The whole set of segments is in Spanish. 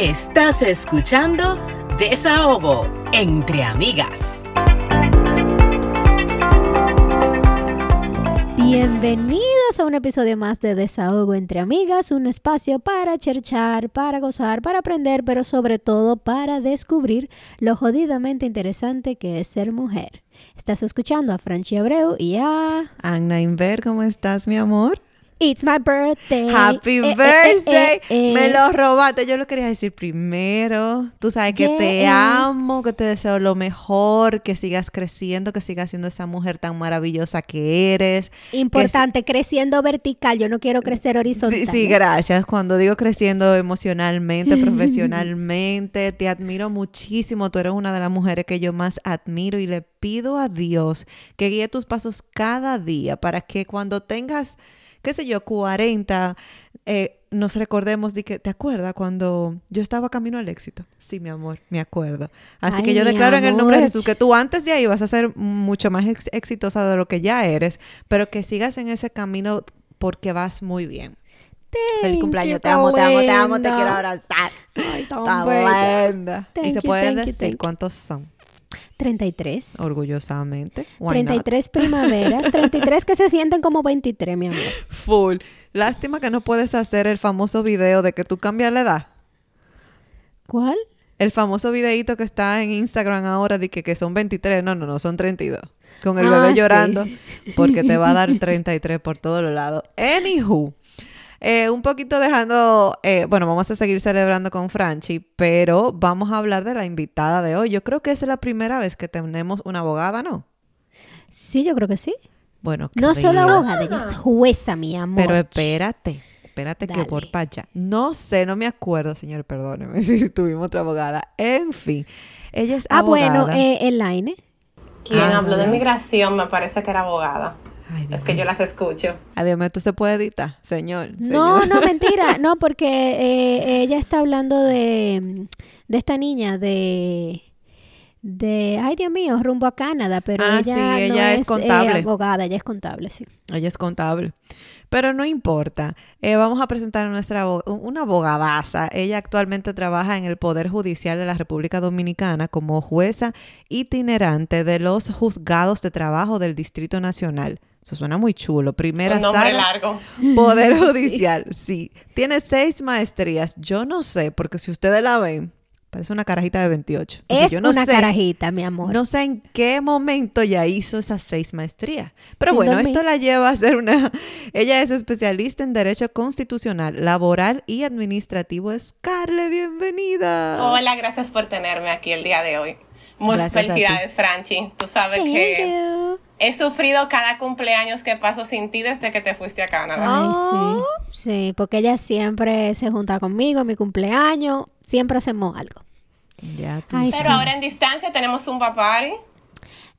Estás escuchando Desahogo entre amigas. Bienvenidos a un episodio más de Desahogo entre amigas, un espacio para cherchar, para gozar, para aprender, pero sobre todo para descubrir lo jodidamente interesante que es ser mujer. Estás escuchando a Franchi Abreu y a... Anna Inver, ¿cómo estás, mi amor? It's my birthday. Happy Eh, eh, birthday. eh, eh, Me lo robaste. Yo lo quería decir primero. Tú sabes que te amo, que te deseo lo mejor, que sigas creciendo, que sigas siendo esa mujer tan maravillosa que eres. Importante, creciendo vertical. Yo no quiero crecer horizontal. Sí, sí, gracias. Cuando digo creciendo emocionalmente, profesionalmente, te admiro muchísimo. Tú eres una de las mujeres que yo más admiro y le pido a Dios que guíe tus pasos cada día para que cuando tengas, qué sé yo, 40, eh, nos recordemos de que, ¿te acuerdas cuando yo estaba camino al éxito? Sí, mi amor, me acuerdo. Así Ay, que yo declaro en el nombre de. Jesús que tú antes de ahí vas a ser mucho más ex- exitosa de lo que ya eres, pero que sigas en ese camino porque vas muy bien. Feliz cumpleaños, te amo, te amo, te amo, te linda. quiero abrazar. Ay, tan linda. Y se puede decir you. cuántos son, 33. orgullosamente. Why not? 33 primaveras, 33 que se sienten como 23, mi amor. Full. Lástima que no puedes hacer el famoso video de que tú cambias la edad. ¿Cuál? El famoso videito que está en Instagram ahora de que, que son 23. No, no, no, son 32. Con el Ah, bebé sí. llorando porque te va a dar 33 por todos los lados. Anywho, eh, un poquito dejando, eh, bueno, vamos a seguir celebrando con Franchi, pero vamos a hablar de la invitada de hoy. Yo creo que esa es la primera vez que tenemos una abogada, ¿no? Sí, yo creo que sí. Bueno, No creo. solo abogada, ella es jueza, mi amor. Pero espérate, espérate que Dale. por para allá. No sé, no me acuerdo, señor, perdóneme si tuvimos otra abogada. En fin, ella es Ah, abogada. bueno, eh, Elaine. Quien Ah, habló de migración me parece que era abogada. Ay, Es que yo las escucho. Adiós, ¿tú se puede editar, señor? No, señor. no, mentira. No, porque eh, ella está hablando de, de esta niña de... De, ay Dios mío, rumbo a Canadá, pero Ah, ella, sí, no es es, eh, contable. abogada, ella es contable, sí. Ella es contable. Pero no importa. Eh, vamos a presentar a nuestra una abogadaza. Ella actualmente trabaja en el Poder Judicial de la República Dominicana como jueza itinerante de los juzgados de trabajo del Distrito Nacional. Eso suena muy chulo. Primera Un nombre sala, largo. Poder Judicial, sí. Tiene seis maestrías. Yo no sé, porque si ustedes la ven, parece una carajita de 28. Entonces, es yo no una sé, carajita, mi amor. No sé en qué momento ya hizo esas seis maestrías. Pero Sin bueno, dormir. esto la lleva a ser una... Ella es especialista en Derecho Constitucional, Laboral y Administrativo. Scarlett, bienvenida. Hola, gracias por tenerme aquí el día de hoy. Ti. felicidades, Franchi. Tú sabes Thank que you. He sufrido cada cumpleaños que paso sin ti desde que te fuiste a Canadá. Ay, Oh. sí. Sí, porque ella siempre se junta conmigo en mi cumpleaños. Siempre hacemos algo. Ya tú Ay, Pero sí. ahora en distancia tenemos un papari.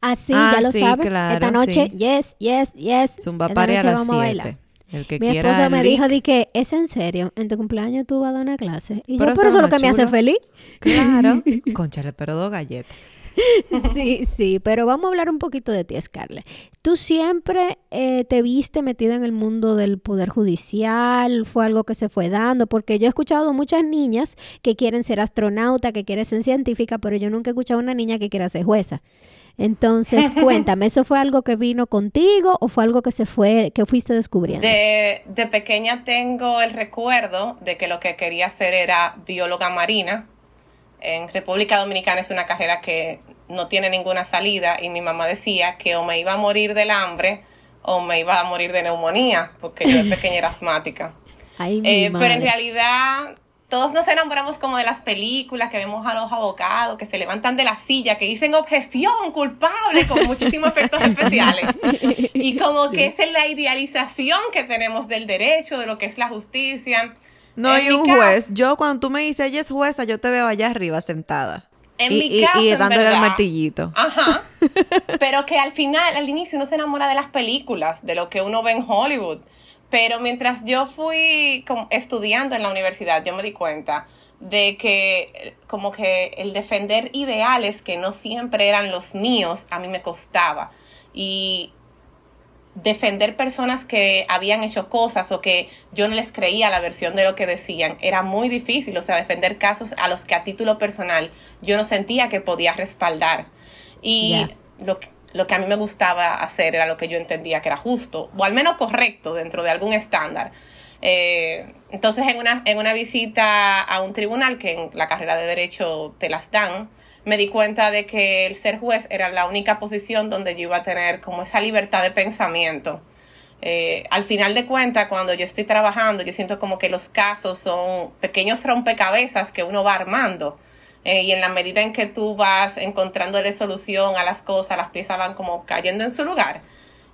Así, Ah, ya lo sí, sabes. claro, Esta noche, sí. yes, yes, yes. Zumba Esta Party a noche las vamos a bailar. 7. El que Mi quiera esposo me link. dijo di que es en serio, en tu cumpleaños tú vas a dar una clase. Y Pero yo, por eso eso es lo que me hace feliz. Claro. Conchale, pero dos galletas. sí, sí, pero vamos a hablar un poquito de ti, Scarlett. Tú siempre eh, te viste metida en el mundo del poder judicial, fue algo que se fue dando, porque yo he escuchado muchas niñas que quieren ser astronauta, que quieren ser científica, pero yo nunca he escuchado a una niña que quiera ser jueza. Entonces, cuéntame, ¿eso fue algo que vino contigo o fue algo que se fue, que fuiste descubriendo? De, de pequeña tengo el recuerdo de que lo que quería hacer era bióloga marina. En República Dominicana es una carrera que no tiene ninguna salida y mi mamá decía que o me iba a morir del hambre o me iba a morir de neumonía, porque yo de pequeña era asmática. Ay, Eh, pero en realidad todos nos enamoramos como de las películas que vemos a los abogados que se levantan de la silla, que dicen objeción, culpable, con muchísimos efectos especiales. Y como que esa es la idealización que tenemos del derecho, de lo que es la justicia. No, En y mi un juez. Yo cuando tú me dices ella es jueza, yo te veo allá arriba sentada. En y, mi y- caso, y dándole el verdad. martillito. Ajá. Pero que al final, al inicio, uno se enamora de las películas, de lo que uno ve en Hollywood. Pero mientras yo fui como estudiando en la universidad, yo me di cuenta de que como que el defender ideales que no siempre eran los míos, a mí me costaba. Y defender personas que habían hecho cosas o que yo no les creía la versión de lo que decían era muy difícil, o sea, defender casos a los que a título personal yo no sentía que podía respaldar. Y lo, lo que a mí me gustaba hacer era lo que yo entendía que era justo, o al menos correcto dentro de algún estándar. Eh, entonces, en una, en una visita a un tribunal, que en la carrera de derecho te las dan, me di cuenta de que el ser juez era la única posición donde yo iba a tener como esa libertad de pensamiento. Eh, al final de cuentas, cuando yo estoy trabajando, yo siento como que los casos son pequeños rompecabezas que uno va armando. Eh, y en la medida en que tú vas encontrándole solución a las cosas, las piezas van como cayendo en su lugar.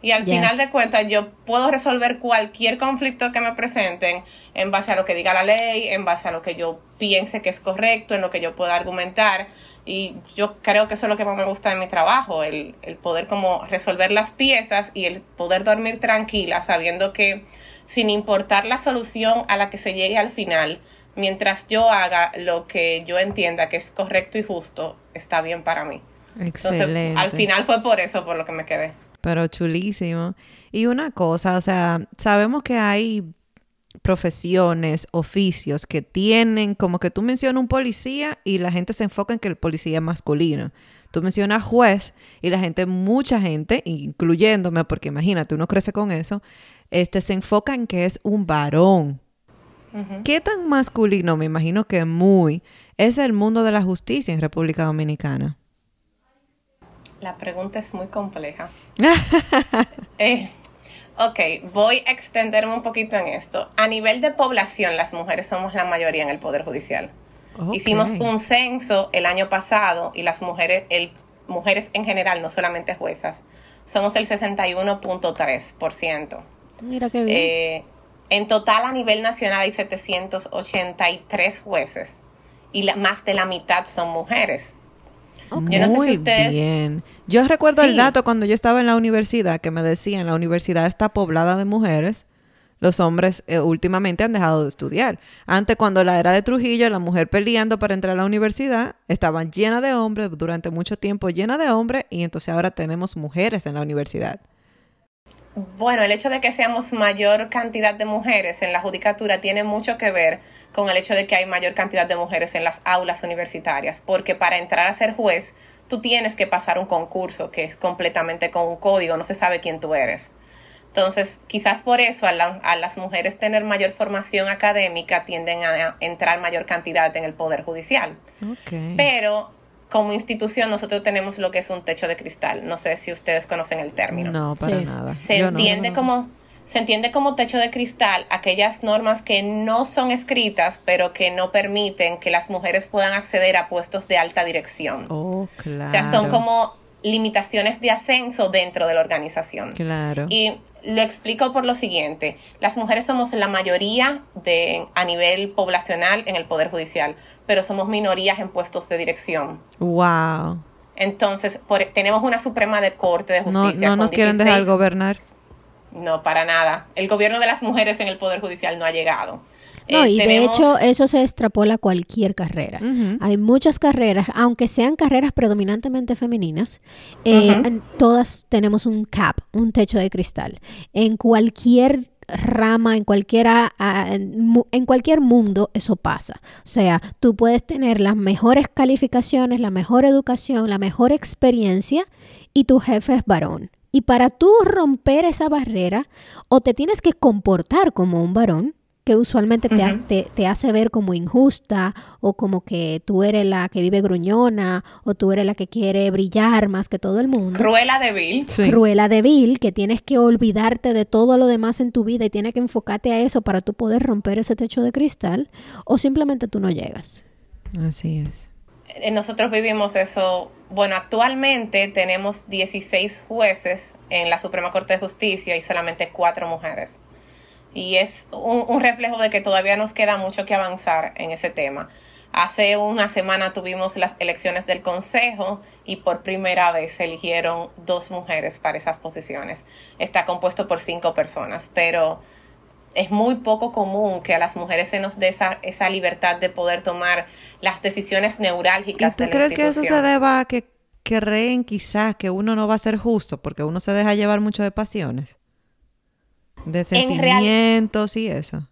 Y al final de cuentas yo puedo resolver cualquier conflicto que me presenten en base a lo que diga la ley, en base a lo que yo piense que es correcto, en lo que yo pueda argumentar. Y yo creo que eso es lo que más me gusta de mi trabajo, el, el poder como resolver las piezas y el poder dormir tranquila sabiendo que sin importar la solución a la que se llegue al final, mientras yo haga lo que yo entienda que es correcto y justo, está bien para mí. Excelente. Entonces, al final fue por eso por lo que me quedé. Pero chulísimo. Y una cosa, o sea, sabemos que hay profesiones, oficios que tienen, como que tú mencionas un policía y la gente se enfoca en que el policía es masculino. Tú mencionas juez y la gente, mucha gente, incluyéndome, porque imagínate, uno crece con eso, este se enfoca en que es un varón. ¿Qué tan masculino, me imagino que muy, es el mundo de la justicia en República Dominicana? La pregunta es muy compleja. eh, Ok, voy a extenderme un poquito en esto. A nivel de población, las mujeres somos la mayoría en el Poder Judicial. Hicimos un censo el año pasado y las mujeres, el, mujeres en general, no solamente juezas, somos el 61.3%. Mira qué bien. Eh, en total, a nivel nacional, hay 783 jueces y más de la mitad son mujeres. Muy bien. Yo recuerdo el dato cuando yo estaba en la universidad que me decían, la universidad está poblada de mujeres. Los hombres eh, últimamente han dejado de estudiar. Antes, cuando la era de Trujillo, la mujer peleando para entrar a la universidad, estaban llena de hombres, durante mucho tiempo llena de hombres, y entonces ahora tenemos mujeres en la universidad. Bueno, el hecho de que seamos mayor cantidad de mujeres en la judicatura tiene mucho que ver con el hecho de que hay mayor cantidad de mujeres en las aulas universitarias, porque para entrar a ser juez tú tienes que pasar un concurso que es completamente con un código, no se sabe quién tú eres. Entonces, quizás por eso a, las mujeres tener mayor formación académica tienden a, entrar mayor cantidad en el Poder Judicial. Pero como institución nosotros tenemos lo que es un techo de cristal. No sé si ustedes conocen el término. No, para nada. Se entiende como se entiende como techo de cristal aquellas normas que no son escritas, pero que no permiten que las mujeres puedan acceder a puestos de alta dirección. Oh, claro. O sea, son como limitaciones de ascenso dentro de la organización. Claro. Y lo explico por lo siguiente. Las mujeres somos la mayoría de, a nivel poblacional en el Poder Judicial, pero somos minorías en puestos de dirección. Wow. Entonces, tenemos una Suprema de Corte de Justicia. No, no nos quieren dejar gobernar. No, para nada. El gobierno de las mujeres en el Poder Judicial no ha llegado. No, eh, y de hecho eso se extrapola a cualquier carrera. Hay muchas carreras, aunque sean carreras predominantemente femeninas, eh, todas tenemos un cap, un techo de cristal. En cualquier rama, en cualquiera, en cualquier mundo eso pasa. O sea, tú puedes tener las mejores calificaciones, la mejor educación, la mejor experiencia y tu jefe es varón. Y para tú romper esa barrera, o te tienes que comportar como un varón, que usualmente te, te, hace ver como injusta o como que tú eres la que vive gruñona o tú eres la que quiere brillar más que todo el mundo. Cruela débil. Sí. Cruela débil, que tienes que olvidarte de todo lo demás en tu vida y tienes que enfocarte a eso para tú poder romper ese techo de cristal o simplemente tú no llegas. Así es. Eh, nosotros vivimos eso. Bueno, actualmente tenemos 16 jueces en la Suprema Corte de Justicia y solamente 4 mujeres y es un, reflejo de que todavía nos queda mucho que avanzar en ese tema. Hace una semana tuvimos las elecciones del Consejo y por primera vez se eligieron dos mujeres para esas posiciones. Está compuesto por cinco personas, pero es muy poco común que a las mujeres se nos dé esa, esa libertad de poder tomar las decisiones neurálgicas ¿Y tú crees que eso se deba a que creen quizás que uno no va a ser justo porque uno se deja llevar mucho de pasiones? De sentimientos y eso.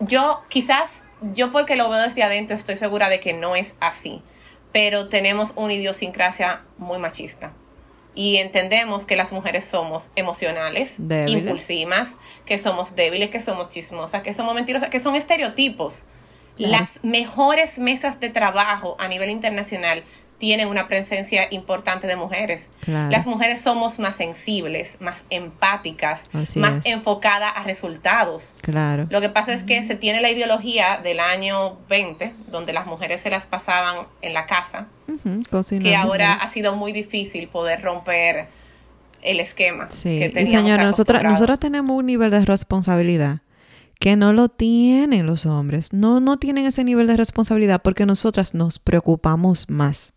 Yo quizás, yo porque lo veo desde adentro estoy segura de que no es así, pero tenemos una idiosincrasia muy machista. Y entendemos que las mujeres somos emocionales, Débiles. impulsivas, que somos débiles, que somos chismosas, que somos mentirosas, que son estereotipos. Claro. Las mejores mesas de trabajo a nivel internacional tienen una presencia importante de mujeres. Claro. Las mujeres somos más sensibles, más empáticas, Así más enfocadas a resultados. Claro. Lo que pasa es que se tiene la ideología del año 20, donde las mujeres se las pasaban en la casa, cocinando. que ahora ha sido muy difícil poder romper el esquema Sí, que y teníamos señora, nosotras, acostumbrado. nosotras tenemos un nivel de responsabilidad que no lo tienen los hombres. No, no tienen ese nivel de responsabilidad porque nosotras nos preocupamos más.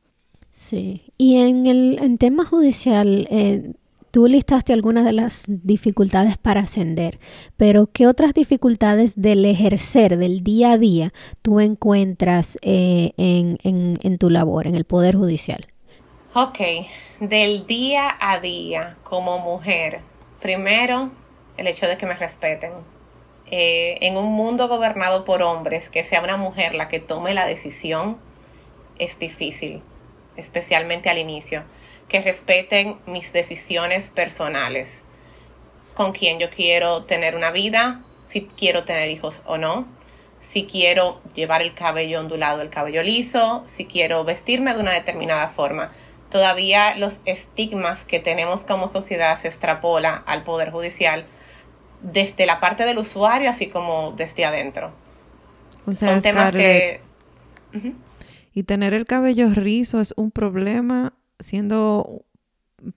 Sí. Y en el en tema judicial, eh, tú listaste algunas de las dificultades para ascender, pero ¿qué otras dificultades del ejercer, del día a día, tú encuentras eh, en, en, tu labor, en el Poder Judicial? Ok, del día a día como mujer, primero el hecho de que me respeten. Eh, en un mundo gobernado por hombres, que sea una mujer la que tome la decisión, es difícil, especialmente al inicio. Que respeten mis decisiones personales, con quién yo quiero tener una vida, si quiero tener hijos o no, si quiero llevar el cabello ondulado, el cabello liso, si quiero vestirme de una determinada forma. Todavía los estigmas que tenemos como sociedad se extrapola al Poder Judicial desde la parte del usuario, así como desde adentro. O sea, Son temas Scarlett, que... Y tener el cabello rizo es un problema siendo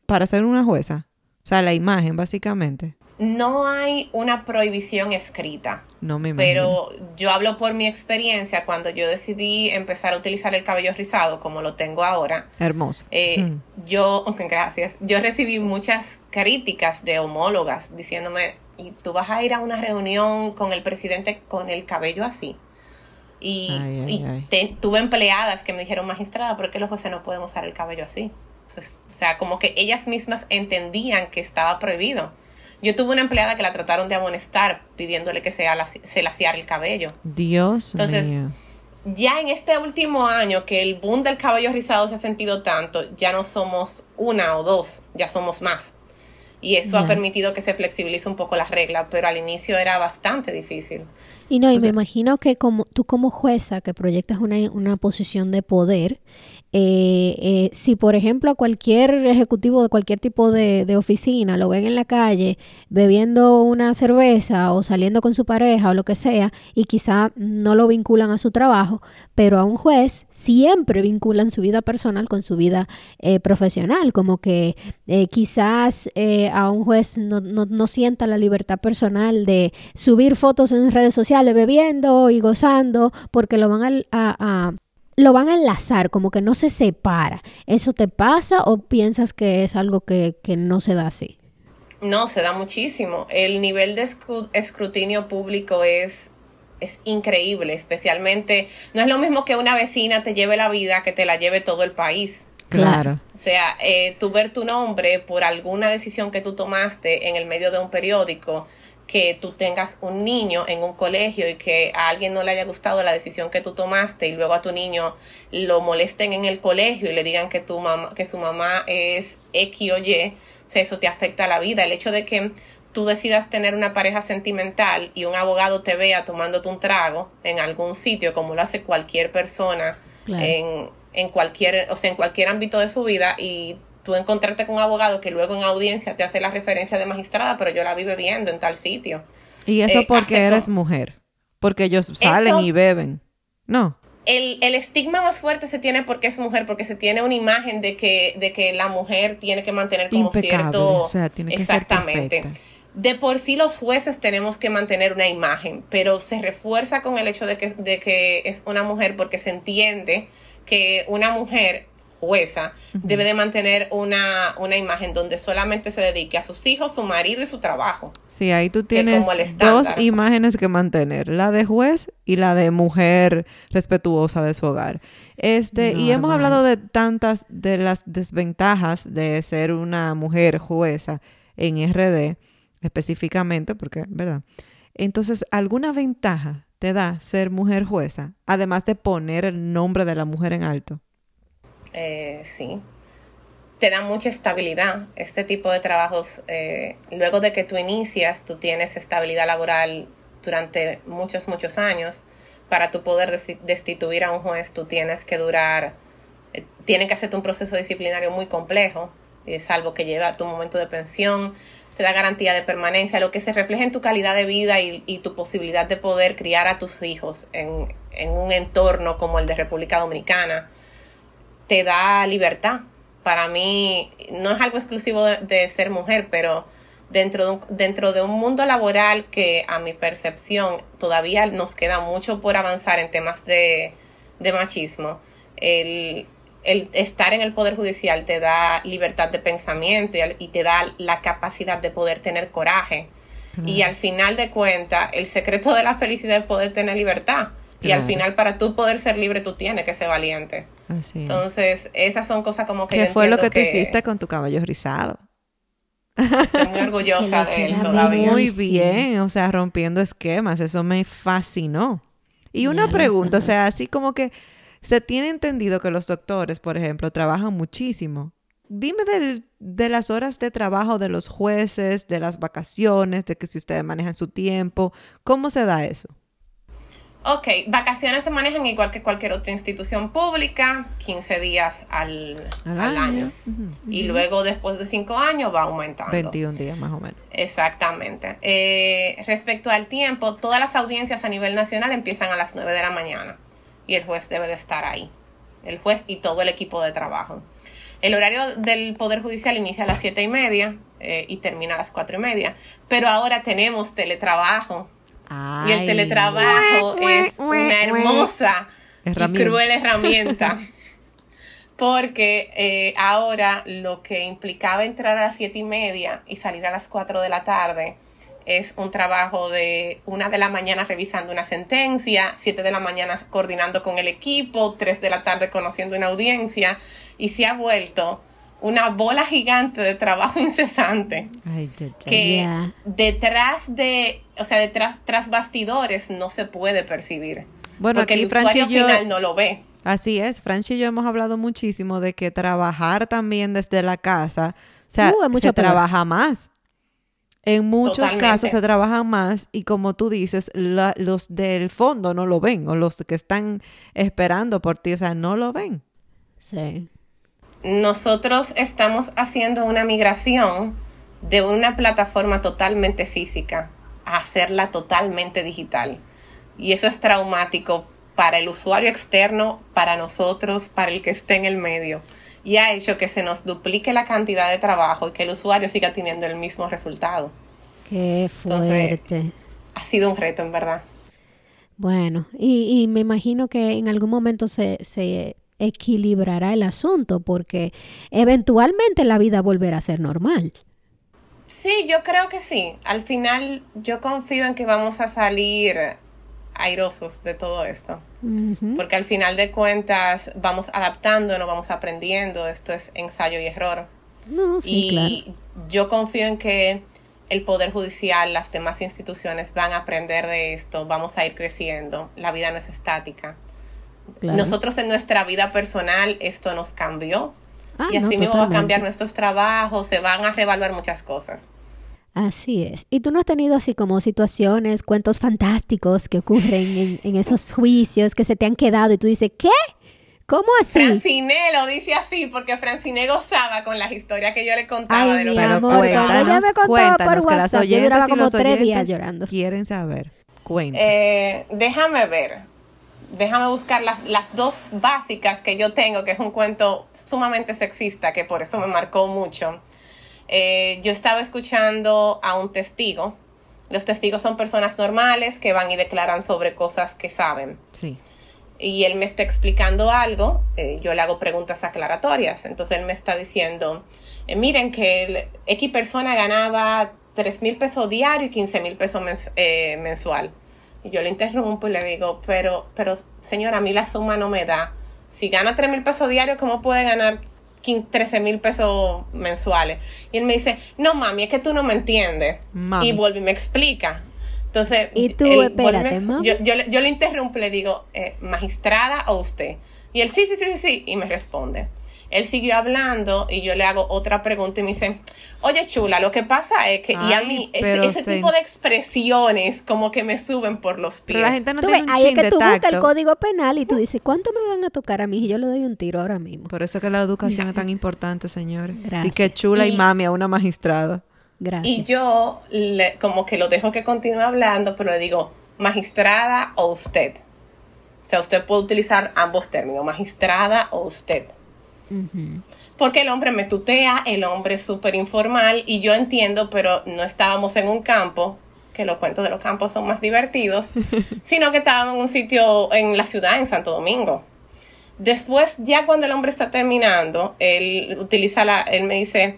para ser una jueza. O sea, la imagen, básicamente. No hay una prohibición escrita, No me imagino. pero yo hablo por mi experiencia cuando yo decidí empezar a utilizar el cabello rizado como lo tengo ahora. Hermoso. Eh, Mm. Yo, gracias, yo recibí muchas críticas de homólogas diciéndome, ¿y tú vas a ir a una reunión con el presidente con el cabello así? Y, Ay, ay, y ay. te- tuve empleadas que me dijeron, magistrada, ¿por qué los jueces no pueden usar el cabello así? O sea, como que ellas mismas entendían que estaba prohibido. Yo tuve una empleada que la trataron de amonestar pidiéndole que se, ala- se laciara el cabello. Dios Entonces, mío. Ya en este último año que el boom del cabello rizado se ha sentido tanto, ya no somos una o dos, ya somos más. Y eso ha permitido que se flexibilice un poco las reglas, pero al inicio era bastante difícil. Y no, y O me sea- imagino que como tú como jueza que proyectas una, una posición de poder, eh, eh, si por ejemplo a cualquier ejecutivo de cualquier tipo de, oficina lo ven en la calle bebiendo una cerveza o saliendo con su pareja o lo que sea, y quizá no lo vinculan a su trabajo, pero a un juez siempre vinculan su vida personal con su vida eh, profesional, como que eh, quizás eh, a un juez no, no, no sienta la libertad personal de subir fotos en redes sociales bebiendo y gozando porque lo van a- lo van a enlazar, como que no se separa. ¿Eso te pasa o piensas que es algo que, que no se da así? No, se da muchísimo. El nivel de escru- escrutinio público es, es increíble, especialmente, no es lo mismo que una vecina te lleve la vida que te la lleve todo el país. Claro. O sea, eh, tú ver tu nombre por alguna decisión que tú tomaste en el medio de un periódico, que tú tengas un niño en un colegio y que a alguien no le haya gustado la decisión que tú tomaste y luego a tu niño lo molesten en el colegio y le digan que tu mamá, que su mamá es X o Y, o sea, eso te afecta a la vida. El hecho de que tú decidas tener una pareja sentimental y un abogado te vea tomándote un trago en algún sitio, como lo hace cualquier persona Claro. en, en cualquier, o sea, en cualquier ámbito de su vida y tú encontrarte con un abogado que luego en audiencia te hace la referencia de magistrada, pero yo la vi bebiendo en tal sitio. Y eso Eh, porque eres mujer. Porque ellos salen Eso- y beben. No. El, el estigma más fuerte se tiene porque es mujer, porque se tiene una imagen de que, de que la mujer tiene que mantener como Impecable. cierto... O sea, tiene que Exactamente. ser. De por sí los jueces tenemos que mantener una imagen, pero se refuerza con el hecho de que, de que es una mujer porque se entiende que una mujer jueza debe de mantener una, una imagen donde solamente se dedique a sus hijos, su marido y su trabajo. Sí, ahí tú tienes como el dos imágenes que mantener, la de juez y la de mujer respetuosa de su hogar. Este, y hemos hablado de tantas de las desventajas de ser una mujer jueza en RD. específicamente, porque, ¿verdad? Entonces, ¿alguna ventaja te da ser mujer jueza, además de poner el nombre de la mujer en alto? Eh, sí. Te da mucha estabilidad. Este tipo de trabajos, eh, luego de que tú inicias, tú tienes estabilidad laboral durante muchos, muchos años. Para tú poder destituir a un juez, tú tienes que durar, eh, tiene que hacerte un proceso disciplinario muy complejo, eh, salvo que llega a tu momento de pensión, te da garantía de permanencia, lo que se refleja en tu calidad de vida y, y tu posibilidad de poder criar a tus hijos en, en, un entorno como el de República Dominicana, te da libertad. Para mí no es algo exclusivo de, de ser mujer, pero dentro de, un, dentro de un mundo laboral que a mi percepción todavía nos queda mucho por avanzar en temas de, de machismo, el, el, estar en el Poder Judicial te da libertad de pensamiento y, y te da la capacidad de poder tener coraje. Claro. Y al final de cuentas, el secreto de la felicidad es poder tener libertad. Claro. Y al final, para tú poder ser libre, tú tienes que ser valiente. Así Entonces, esas son cosas como que... ¿Qué yo fue lo que, que te hiciste con tu caballo rizado? Estoy muy orgullosa de él todavía. Muy bien, o sea, rompiendo esquemas, eso me fascinó. Y una pregunta, o sea, así como que se tiene entendido que los doctores, por ejemplo, trabajan muchísimo. Dime del, de las horas de trabajo de los jueces, de las vacaciones, de que si ustedes manejan su tiempo, ¿cómo se da eso? Ok, vacaciones se manejan igual que cualquier otra institución pública, 15 días al, al, al año. año. Uh -huh. Y luego, después de 5 años, va aumentando. 21 días más o menos. Exactamente. Eh, respecto al tiempo, todas las audiencias a nivel nacional empiezan a las 9 de la mañana y el juez debe de estar ahí. El juez y todo el equipo de trabajo. El horario del Poder Judicial inicia a las 7 y media eh, y termina a las 4 y media. Pero ahora tenemos teletrabajo Ay. Y el teletrabajo es una hermosa herramienta. y cruel herramienta. Porque eh, ahora lo que implicaba entrar a las siete y media y salir a las 4 de la tarde es un trabajo de una de la mañana revisando una sentencia, siete de la mañana coordinando con el equipo, tres de la tarde conociendo una audiencia y se ha vuelto una bola gigante de trabajo incesante Ay, que Yeah. detrás de, o sea, detrás tras bastidores no se puede percibir. Bueno, porque aquí el usuario Franchi y yo- final no lo ve. Así es, Franchi y yo hemos hablado muchísimo de que trabajar también desde la casa, o sea, Uh, se peor. trabaja más. En muchos Totalmente. casos se trabaja más y como tú dices, la- los del fondo no lo ven o los que están esperando por ti, o sea, no lo ven. Sí. Nosotros estamos haciendo una migración de una plataforma totalmente física a hacerla totalmente digital. Y eso es traumático para el usuario externo, para nosotros, para el que esté en el medio. Y ha hecho que se nos duplique la cantidad de trabajo y que el usuario siga teniendo el mismo resultado. Qué Entonces- fuerte. Ha sido un reto, en verdad. Bueno, y, y me imagino que en algún momento se, se equilibrará el asunto porque eventualmente la vida volverá a ser normal. Sí, yo creo que sí. Al final yo confío en que vamos a salir airosos de todo esto. Porque al final de cuentas vamos adaptándonos, vamos aprendiendo. Esto es ensayo y error. No, sí, y claro. yo confío en que el Poder Judicial, las demás instituciones van a aprender de esto, vamos a ir creciendo. La vida no es estática. Claro. Nosotros en nuestra vida personal esto nos cambió. Ah, y no, así mismo va a cambiar nuestros trabajos, se van a reevaluar muchas cosas. Así es. ¿Y tú no has tenido así como situaciones, cuentos fantásticos que ocurren en, en esos juicios que se te han quedado y tú dices, ¿qué? ¿Cómo así? Francine lo dice así porque Francine gozaba con las historias que yo le contaba Ay, de lo mi que Pero amor, cuéntanos, ella me contaba cuéntanos, por que las WhatsApp, yo duraba como los tres días llorando. quieren saber. Cuenta. Eh, déjame ver. Déjame buscar las, las dos básicas que yo tengo, que es un cuento sumamente sexista, que por eso me marcó mucho. Eh, yo estaba escuchando a un testigo. Los testigos son personas normales que van y declaran sobre cosas que saben. sí. y él me está explicando algo, eh, yo le hago preguntas aclaratorias. Entonces él me está diciendo, eh, miren que el X persona ganaba 3 mil pesos diario y 15 mil pesos mens- mensual. Y yo le interrumpo y le digo, pero, pero señora, a mí la suma no me da. Si gana 3 mil pesos diarios, ¿cómo puede ganar 15, 13 mil pesos mensuales. Y él me dice, no mami, es que tú no me entiendes. Mami. Y vuelve y me explica. Entonces, Y tú, él me espérate, ex- mami. yo, yo, le- yo le interrumpo, le digo, eh, magistrada o usted. Y él, sí, sí, sí, sí, sí, y me responde. Él siguió hablando y yo le hago otra pregunta y me dice, oye chula, lo que pasa es que, y a mí, ese, tipo de expresiones como que me suben por los pies. Pero la gente no Tú tiene ves, un ahí es que tú buscas el código penal y tú dices, ¿cuánto me van a tocar a mí? Y yo le doy un tiro ahora mismo. Por eso es que la educación es tan importante, señores. Gracias. Y que chula y, Y- mami a una magistrada. Gracias. Y yo le, como que lo dejo que continúe hablando, pero le digo, magistrada o usted. O sea, usted puede utilizar ambos términos, magistrada o usted. Porque el hombre me tutea, el hombre es súper informal y yo entiendo, pero no estábamos en un campo, que los cuentos de los campos son más divertidos, sino que estábamos en un sitio en la ciudad, en Santo Domingo. Después, ya cuando el hombre está terminando, él utiliza la, él me dice,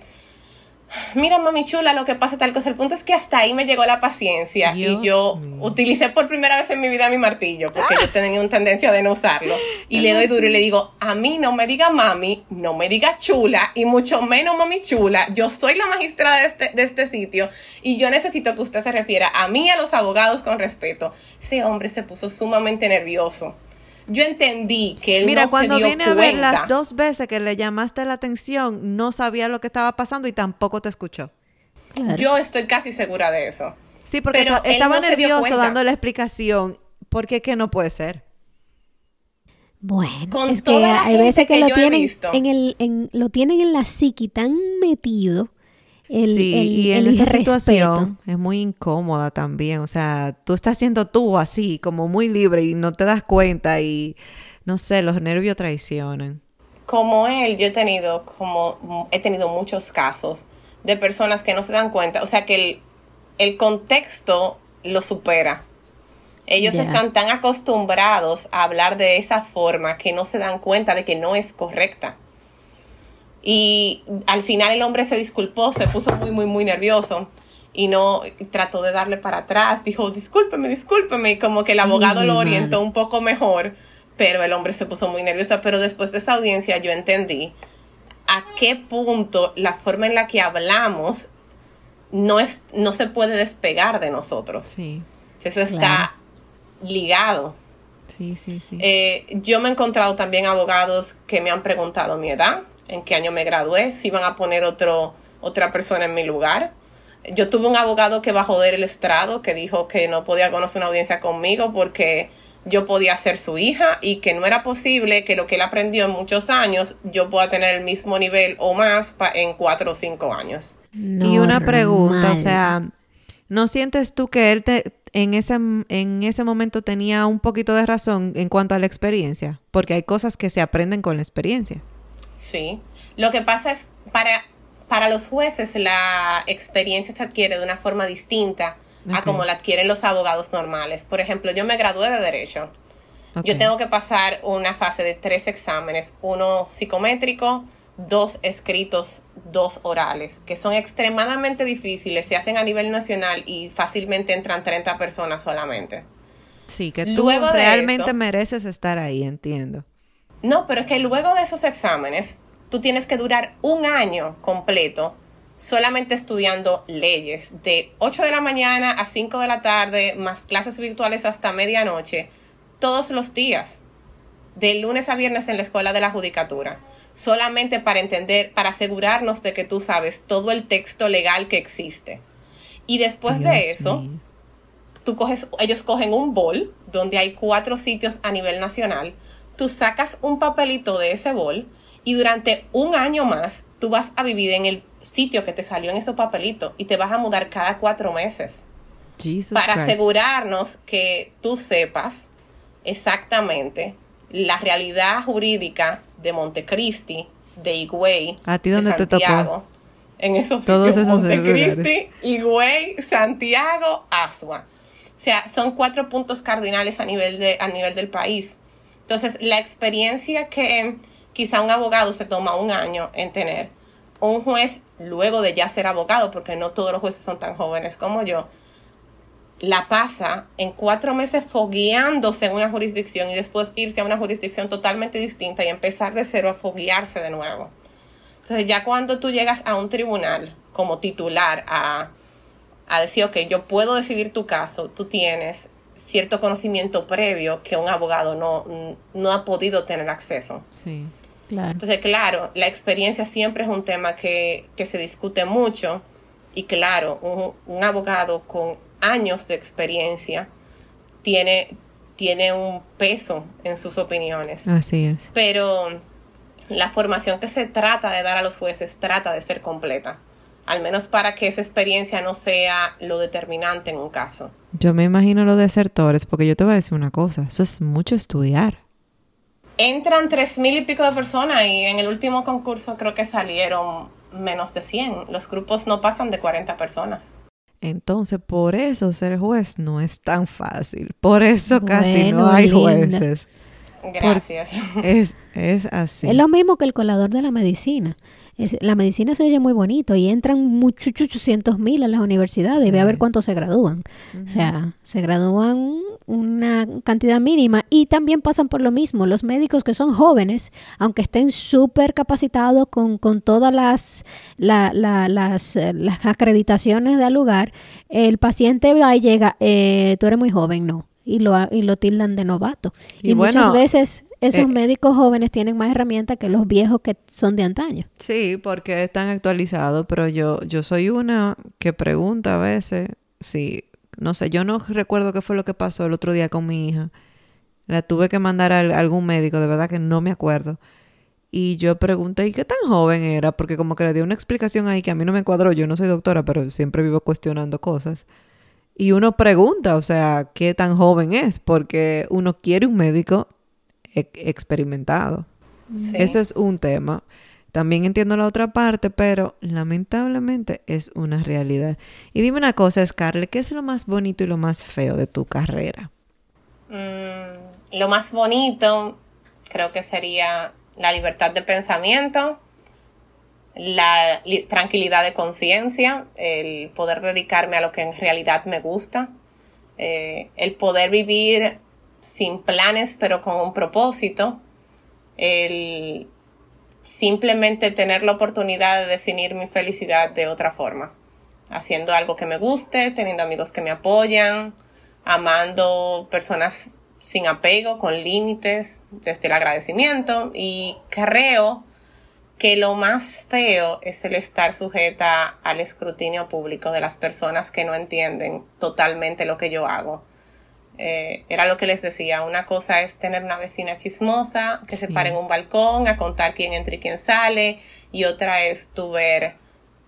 mira mami chula, lo que pasa tal cosa. El punto es que hasta ahí me llegó la paciencia Dios y yo mío. utilicé por primera vez en mi vida mi martillo, porque yo tenía una tendencia de no usarlo. Y le doy duro y le digo, a mí no me diga mami, no me diga chula, y mucho menos mami chula. Yo soy la magistrada de este, de este sitio y yo necesito que usted se refiera a mí y a los abogados con respeto. Ese hombre se puso sumamente nervioso. Yo entendí que él Mira, no cuando se dio vine a ver las dos veces que le llamaste la atención, no sabía lo que estaba pasando y tampoco te escuchó. Claro. Yo estoy casi segura de eso. Sí, porque Pero estaba no nervioso dando la explicación. Porque que no puede ser. Bueno, Con es que hay veces que, que lo yo he tienen visto. en el, en, lo tienen en la psiqui tan metido el, sí, el- y en el esa irrespeto. situación es muy incómoda también. O sea, tú estás siendo tú así, como muy libre y no te das cuenta y no sé, los nervios traicionan. como él, yo he tenido como he tenido muchos casos de personas que no se dan cuenta, o sea que el, el contexto lo supera. Ellos están tan acostumbrados a hablar de esa forma que no se dan cuenta de que no es correcta. Y al final el hombre se disculpó, se puso muy, muy, muy nervioso y no trató de darle para atrás. Dijo, discúlpeme, discúlpeme. Y como que el abogado Ay, lo orientó madre. un poco mejor, pero el hombre se puso muy nervioso. Pero después de esa audiencia yo entendí a qué punto la forma en la que hablamos no, es, no se puede despegar de nosotros. Sí, Eso está ligado. sí, sí, sí. Eh, yo me he encontrado también abogados que me han preguntado mi edad, en qué año me gradué, si iban a poner otro, otra persona en mi lugar. Yo tuve un abogado que bajó del estrado que dijo que no podía conocer una audiencia conmigo porque yo podía ser su hija y que no era posible que lo que él aprendió en muchos años yo pueda tener el mismo nivel o más pa- en cuatro o cinco años. y una pregunta, o sea, ¿no sientes tú que él te, en, ese, en ese momento tenía un poquito de razón en cuanto a la experiencia? Porque hay cosas que se aprenden con la experiencia. Sí. Lo que pasa es, para, para los jueces la experiencia se adquiere de una forma distinta a como la adquieren los abogados normales. Por ejemplo, yo me gradué de Derecho. Yo tengo que pasar una fase de tres exámenes, uno psicométrico, dos escritos, dos orales, que son extremadamente difíciles, se hacen a nivel nacional y fácilmente entran 30 personas solamente. Sí, que tú Luego realmente eso- mereces estar ahí, entiendo. No, pero es que luego de esos exámenes, tú tienes que durar un año completo solamente estudiando leyes, de 8 de la mañana a 5 de la tarde, más clases virtuales hasta medianoche, todos los días, de lunes a viernes en la escuela de la judicatura, solamente para entender, para asegurarnos de que tú sabes todo el texto legal que existe. Y después de eso, tú coges, ellos cogen un bol donde hay cuatro sitios a nivel nacional, tú sacas un papelito de ese bol y durante un año más tú vas a vivir en el sitio que te salió en ese papelito y te vas a mudar cada cuatro meses Jesus para Christ. asegurarnos que tú sepas exactamente la realidad jurídica de Montecristi, de Higüey, ¿A ti de dónde te tocó? Santiago, en esos Todos sitios, esos Montecristi. Higüey, Santiago, Asua. O sea, son cuatro puntos cardinales a nivel, de, a nivel del país. Entonces, la experiencia que quizá un abogado se toma un año en tener, un juez luego de ya ser abogado, porque no todos los jueces son tan jóvenes como yo, la pasa en cuatro meses fogueándose en una jurisdicción y después irse a una jurisdicción totalmente distinta y empezar de cero a foguearse de nuevo. Entonces ya cuando tú llegas a un tribunal como titular a, a decir, ok, yo puedo decidir tu caso, tú tienes cierto conocimiento previo que un abogado no, no ha podido tener acceso. Sí. Claro. Entonces, claro, la experiencia siempre es un tema que, que se discute mucho y claro, un, un, abogado con años de experiencia tiene, tiene un peso en sus opiniones. Así es. Pero la formación que se trata de dar a los jueces trata de ser completa, al menos para que esa experiencia no sea lo determinante en un caso. Yo me imagino los desertores, porque yo te voy a decir una cosa, eso es mucho estudiar. Entran tres mil y pico de personas y en el último concurso creo que salieron menos de 100. Los grupos no pasan de 40 personas. Entonces, por eso ser juez no es tan fácil. Por eso casi Bueno, no hay linda. jueces. Gracias. Es, es así. Es lo mismo que el colador de la medicina. Es- la medicina se oye muy bonito y entran muchos 800 mil a las universidades y ve a ver Sí. cuántos se gradúan. O sea, se gradúan una cantidad mínima y también pasan por lo mismo. Los médicos que son jóvenes, aunque estén súper capacitados con, con todas las, la- la- las, eh, las acreditaciones del lugar, el paciente va y llega, eh, tú eres muy joven, no. Y lo, y lo tildan de novato. Y Y, bueno, muchas veces esos eh, médicos jóvenes tienen más herramientas que los viejos que son de antaño. Sí, porque están actualizados, pero yo, yo soy una que pregunta a veces si, no sé, yo no recuerdo qué fue lo que pasó el otro día con mi hija. La tuve que mandar a, al- a algún médico, de verdad que no me acuerdo. Y yo pregunté, ¿y qué tan joven era? Porque como que le di una explicación ahí que a mí no me cuadró. Yo no soy doctora, pero siempre vivo cuestionando cosas. Y uno pregunta, o sea, ¿qué tan joven es? Porque uno quiere un médico e- experimentado. Sí. Eso es un tema. También entiendo la otra parte, pero lamentablemente es una realidad. Y dime una cosa, Scarlett, ¿qué es lo más bonito y lo más feo de tu carrera? Mm, lo más bonito creo que sería la libertad de pensamiento, la li- tranquilidad de conciencia, el poder dedicarme a lo que en realidad me gusta, eh, el poder vivir sin planes pero con un propósito, el simplemente tener la oportunidad de definir mi felicidad de otra forma, haciendo algo que me guste, teniendo amigos que me apoyan, amando personas sin apego, con límites, desde el agradecimiento y creo que lo más feo es el estar sujeta al escrutinio público de las personas que no entienden totalmente lo que yo hago. Eh, era lo que les decía, una cosa es tener una vecina chismosa que se para en un balcón a contar quién entra y quién sale y otra es tu ver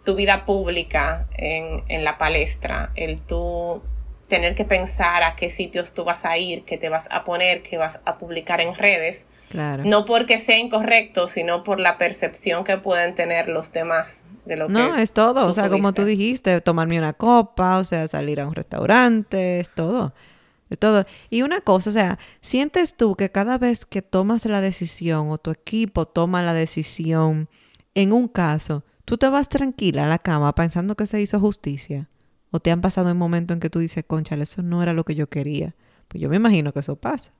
tu vida pública en, en la palestra, el tú tener que pensar a qué sitios tú vas a ir, qué te vas a poner, qué vas a publicar en redes, Claro. no porque sea incorrecto, sino por la percepción que pueden tener los demás de lo No, que es todo. O sea, como tú dijiste, tomarme una copa, o sea, salir a un restaurante, es todo. Es todo. Y una cosa, o sea, ¿sientes tú que cada vez que tomas la decisión o tu equipo toma la decisión en un caso, tú te vas tranquila a la cama pensando que se hizo justicia? ¿O te han pasado un momento en que tú dices, conchale, eso no era lo que yo quería? Pues yo me imagino que eso pasa.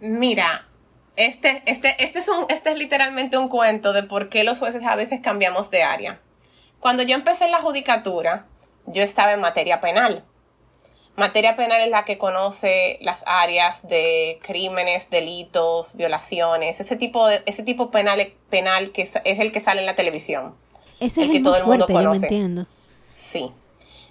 Mira, este, este, este, es un, este es literalmente un cuento de por qué los jueces a veces cambiamos de área. Cuando yo empecé la judicatura, yo estaba en materia penal. Materia penal es la que conoce las áreas de crímenes, delitos, violaciones, ese tipo de, ese tipo penal, penal que es, es el que sale en la televisión. Ese El es que el todo el mundo fuerte, conoce. entiendo. Sí.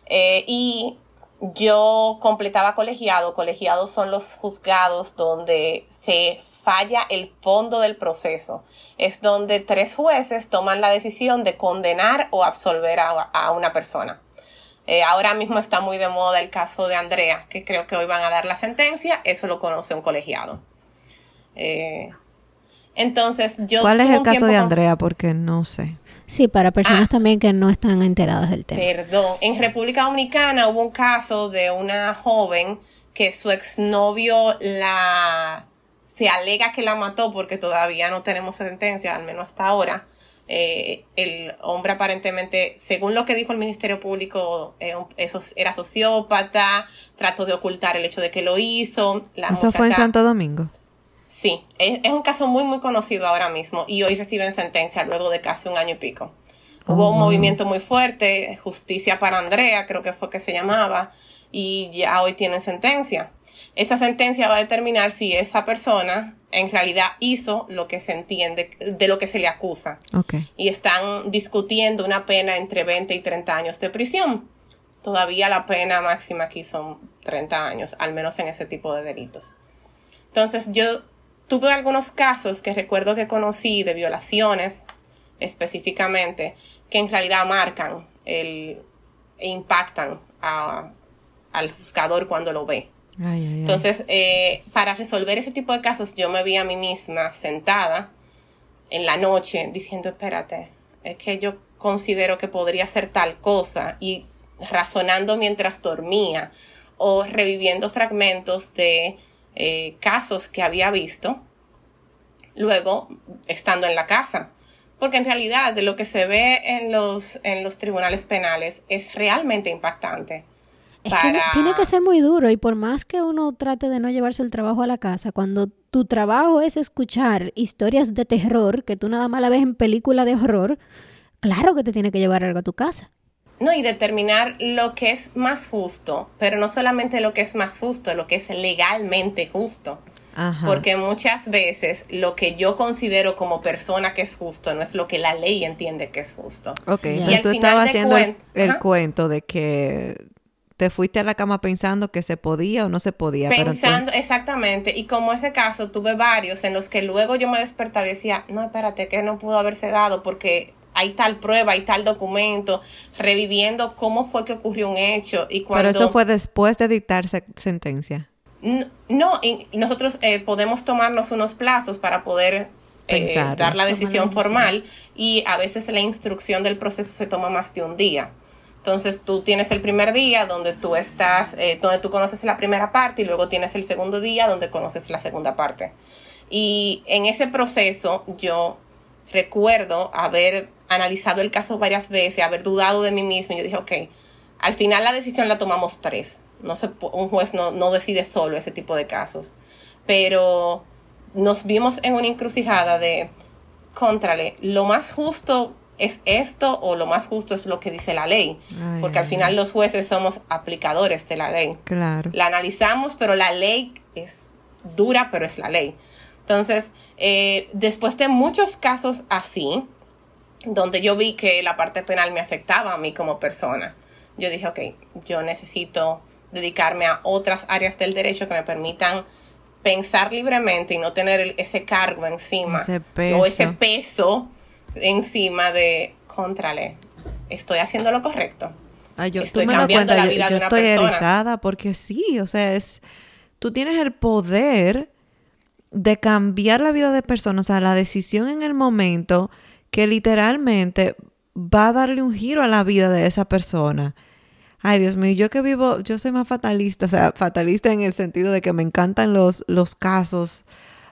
Eh, y yo completaba colegiado. Colegiados son los juzgados donde se falla el fondo del proceso. Es donde tres jueces toman la decisión de condenar o absolver a, a una persona. Eh, ahora mismo está muy de moda el caso de Andrea, que creo que hoy van a dar la sentencia. Eso lo conoce un colegiado. Eh, entonces, yo. ¿Cuál es el caso de con- Andrea? Porque no sé. Sí, para personas Ah. también que no están enteradas del tema. Perdón, en República Dominicana hubo un caso de una joven que su exnovio la se alega que la mató porque todavía no tenemos sentencia, al menos hasta ahora. Eh, el hombre aparentemente, según lo que dijo el Ministerio Público, eh, eso era sociópata, trató de ocultar el hecho de que lo hizo. La eso fue en Santo Domingo. Sí, es, es un caso muy, muy conocido ahora mismo y hoy reciben sentencia luego de casi un año y pico. Hubo un movimiento muy fuerte, Justicia para Andrea, creo que fue que se llamaba, y ya hoy tienen sentencia. Esa sentencia va a determinar si esa persona en realidad hizo lo que se entiende de lo que se le acusa. Okay. Y están discutiendo una pena entre 20 y 30 años de prisión. Todavía la pena máxima aquí son 30 años, al menos en ese tipo de delitos. Entonces yo tuve algunos casos que recuerdo que conocí de violaciones específicamente que en realidad marcan el, e impactan a, al buscador cuando lo ve. Entonces, eh, para resolver ese tipo de casos, yo me vi a mí misma sentada en la noche diciendo, espérate, es que yo considero que podría hacer tal cosa y razonando mientras dormía o reviviendo fragmentos de eh, casos que había visto, luego estando en la casa. Porque en realidad lo que se ve en los, en los tribunales penales es realmente impactante. Es que tiene que ser muy duro y por más que uno trate de no llevarse el trabajo a la casa, cuando tu trabajo es escuchar historias de terror que tú nada más la ves en película de horror, claro que te tiene que llevar algo a tu casa. No, y determinar lo que es más justo, pero no solamente lo que es más justo, lo que es legalmente justo. Ajá. Porque muchas veces lo que yo considero como persona que es justo no es lo que la ley entiende que es justo. Ok, Y entonces al tú final estabas haciendo el, cuen- el Ajá. cuento de que te fuiste a la cama pensando que se podía o no se podía. Pensando, entonces- exactamente, y como ese caso tuve varios en los que luego yo me despertaba y decía, no, espérate, que no pudo haberse dado porque hay tal prueba, hay tal documento, reviviendo cómo fue que ocurrió un hecho y cuando... pero eso fue después de dictar se- sentencia. No, y nosotros eh, podemos tomarnos unos plazos para poder eh, dar la decisión. formal y a veces la instrucción del proceso se toma más de un día. Entonces tú tienes el primer día donde tú estás, eh, donde tú conoces la primera parte y luego tienes el segundo día donde conoces la segunda parte. Y en ese proceso yo recuerdo haber analizado el caso varias veces, haber dudado de mí mismo yo dije, ok, al final la decisión la tomamos tres. No se, un juez no, no decide solo ese tipo de casos. Pero nos vimos en una encrucijada de, contrale, lo más justo es esto o lo más justo es lo que dice la ley. Ay, Porque al final ay. los jueces somos aplicadores de la ley Claro. la analizamos, pero la ley es dura, pero es la ley. Entonces, eh, después de muchos casos así, donde yo vi que la parte penal me afectaba a mí como persona, yo dije, ok, yo necesito dedicarme a otras áreas del derecho que me permitan pensar libremente y no tener ese cargo encima Ese o ese peso. Encima de contrale. Estoy haciendo lo correcto. Ay, yo, Estoy tú me cambiando cuenta, la yo- vida yo, de una estoy persona. erizada porque sí, o sea, es, tú tienes el poder de cambiar la vida de personas, o sea, la decisión en el momento que literalmente va a darle un giro a la vida de esa persona. Ay, Dios mío, yo que vivo, yo soy más fatalista, o sea, fatalista en el sentido de que me encantan los, los casos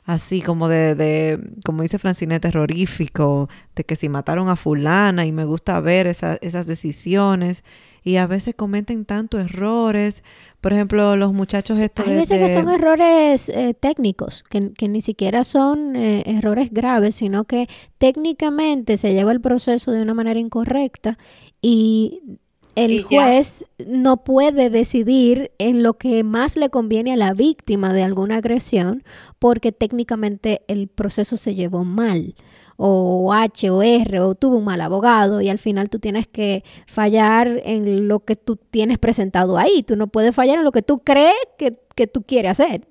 así como de, de, como dice Francine, terrorífico, de que si mataron a fulana y me gusta ver esa- esas decisiones y a veces cometen tantos errores. Por ejemplo, los muchachos estos Hay de- veces que son errores eh, técnicos, que, que ni siquiera son eh, errores graves, sino que técnicamente se lleva el proceso de una manera incorrecta y el juez no puede decidir en lo que más le conviene a la víctima de alguna agresión porque técnicamente el proceso se llevó mal o H o R o tuvo un mal abogado y al final tú tienes que fallar en lo que tú tienes presentado ahí. Tú no puedes fallar en lo que tú crees que, que tú quieres hacer.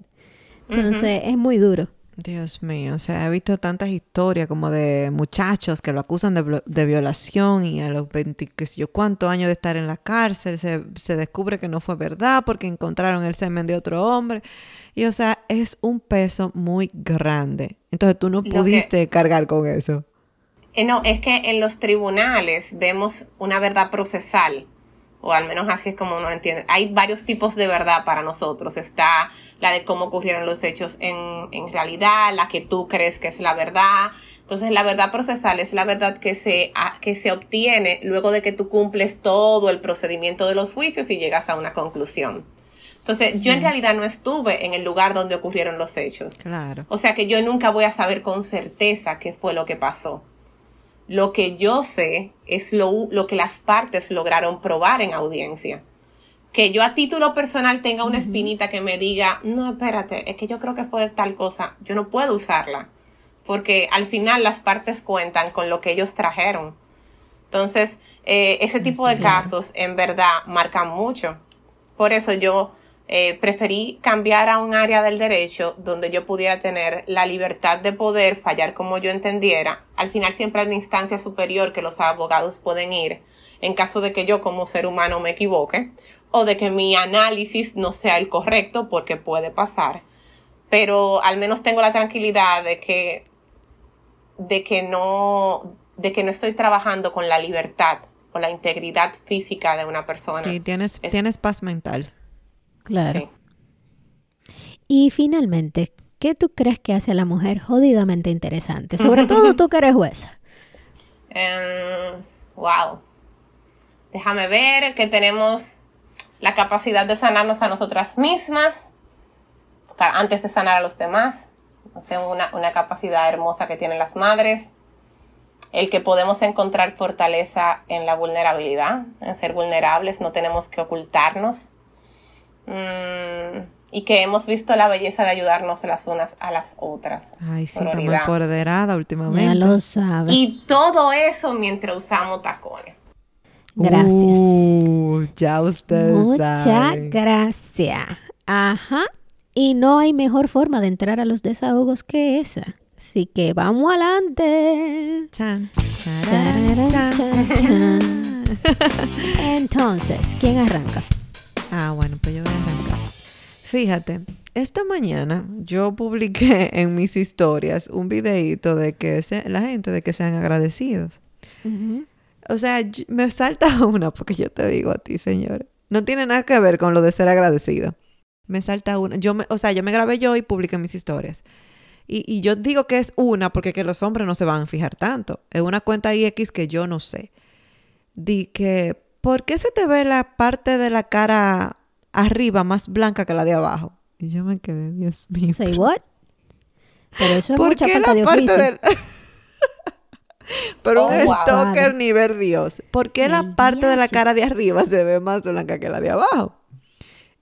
Entonces es muy duro. Dios mío, o sea, he visto tantas historias como de muchachos que lo acusan de, de violación y a los 20, qué sé yo, cuántos años de estar en la cárcel se, se descubre que no fue verdad porque encontraron el semen de otro hombre. Y o sea, es un peso muy grande. Entonces tú no que- pudiste cargar con eso. Eh, no, es que en los tribunales vemos una verdad procesal, o al menos así es como uno lo entiende. Hay varios tipos de verdad para nosotros. Está la de cómo ocurrieron los hechos en, en realidad, la que tú crees que es la verdad. Entonces, la verdad procesal es la verdad que se, a- que se obtiene luego de que tú cumples todo el procedimiento de los juicios y llegas a una conclusión. Entonces, yo en realidad no estuve en el lugar donde ocurrieron los hechos. Claro. O sea que yo nunca voy a saber con certeza qué fue lo que pasó. Lo que yo sé es lo, lo que las partes lograron probar en audiencia. Que yo a título personal tenga una espinita que me diga, no, espérate, es que yo creo que fue tal cosa, yo no puedo usarla. Porque al final las partes cuentan con lo que ellos trajeron. Entonces, eh, ese tipo de casos en verdad marcan mucho. Por eso yo eh, preferí cambiar a un área del derecho donde yo pudiera tener la libertad de poder fallar como yo entendiera. Al final siempre hay una instancia superior que los abogados pueden ir en caso de que yo como ser humano me equivoque o de que mi análisis no sea el correcto porque puede pasar. Pero al menos tengo la tranquilidad de que de que no de que no estoy trabajando con la libertad o la integridad física de una persona. Sí, tienes, tienes paz mental. Claro. Y finalmente, ¿qué tú crees que hace a la mujer jodidamente interesante? Sobre todo tú que eres jueza. Em, wow. Déjame ver que tenemos la capacidad de sanarnos a nosotras mismas antes de sanar a los demás. una, una capacidad hermosa que tienen las madres. El que podemos encontrar fortaleza en la vulnerabilidad, en ser vulnerables, no tenemos que ocultarnos Mm, y que hemos visto la belleza de ayudarnos las unas a las otras. Ay, sí, está muy empoderada últimamente. Ya lo sabes. Y todo eso mientras usamos tacones. Gracias. Uh, ya ustedes Muchas gracias. Ajá. Y no hay mejor forma de entrar a los desahogos que esa. Así que vamos adelante. Chan, Entonces, ¿quién arranca? Ah, bueno, pues yo voy a arrancar. Fíjate, esta mañana yo publiqué en mis historias un videito de que la gente de que sean agradecidos. O sea, me salta una porque yo te digo a ti, señor. No tiene nada que ver con lo de ser agradecido. Me salta una. Yo me, o sea, yo me grabé yo y publiqué mis historias. Y, y, yo digo que es una porque que los hombres no se van a fijar tanto. Es una cuenta IX que yo no sé. Di que ¿por qué se te ve la parte de la cara arriba más blanca que la de abajo? Y yo me quedé, Dios mío. Say what? Pero eso es ¿Por mucha qué falta la de parte oficio. del... Pero un Oh, wow. stalker ni ver Dios. ¿Por qué la parte de la cara de arriba se ve más blanca que la de abajo?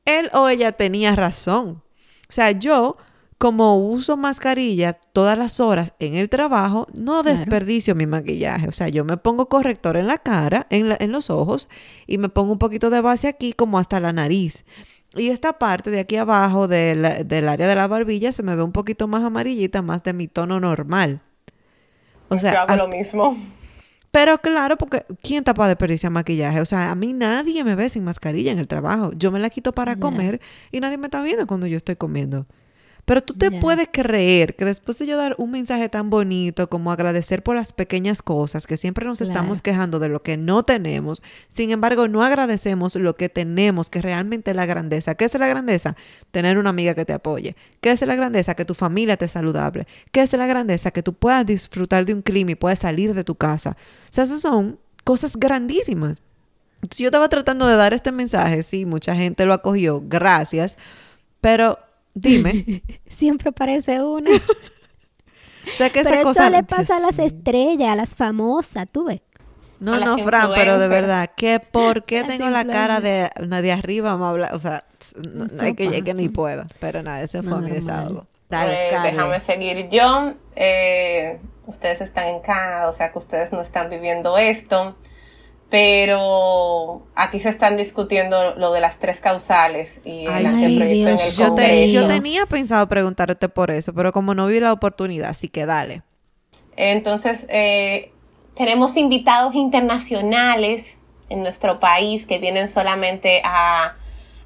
Él o ella tenía razón. O sea, yo, como uso mascarilla todas las horas en el trabajo, no Claro. desperdicio mi maquillaje. O sea, yo me pongo corrector en la cara, en, la- en los ojos, y me pongo un poquito de base aquí como hasta la nariz. Y esta parte de aquí abajo del área de la barbilla se me ve un poquito más amarillita, más de mi tono normal. O sea, yo hago hasta- lo mismo. pero claro, porque ¿quién está para desperdiciar maquillaje? O sea, a mí nadie me ve sin mascarilla en el trabajo. Yo me la quito para comer y nadie me está viendo cuando yo estoy comiendo. Pero tú te puedes creer que después de yo dar un mensaje tan bonito como agradecer por las pequeñas cosas, que siempre nos Claro. estamos quejando de lo que no tenemos, sin embargo no agradecemos lo que tenemos, que realmente es la grandeza. ¿Qué es la grandeza? Tener una amiga que te apoye. ¿Qué es la grandeza? Que tu familia esté saludable. ¿Qué es la grandeza? Que tú puedas disfrutar de un clima y puedas salir de tu casa. O sea, esas son cosas grandísimas. Entonces, yo estaba tratando de dar este mensaje, sí, mucha gente lo acogió, gracias, pero dime, Siempre parece una. sé que Pero esa eso cosa... le pasa a las estrellas, a las famosas, tú ves. No, no, Fran, pero de verdad, que ¿por qué tengo la cara de, una de arriba más bla- O sea, no, Eso hay que, es que ni puedo. Pero nada, ese fue mi Normal. desahogo. Dale, Eh, déjame seguir yo. Eh, ustedes están en Canadá, o sea que ustedes no están viviendo esto. Pero aquí se están discutiendo lo de las tres causales y el Ay, anteproyecto en Dios el Yo, te- yo tenía pensado preguntarte por eso, pero como no vi la oportunidad, así que dale. Entonces, eh, tenemos invitados internacionales en nuestro país que vienen solamente a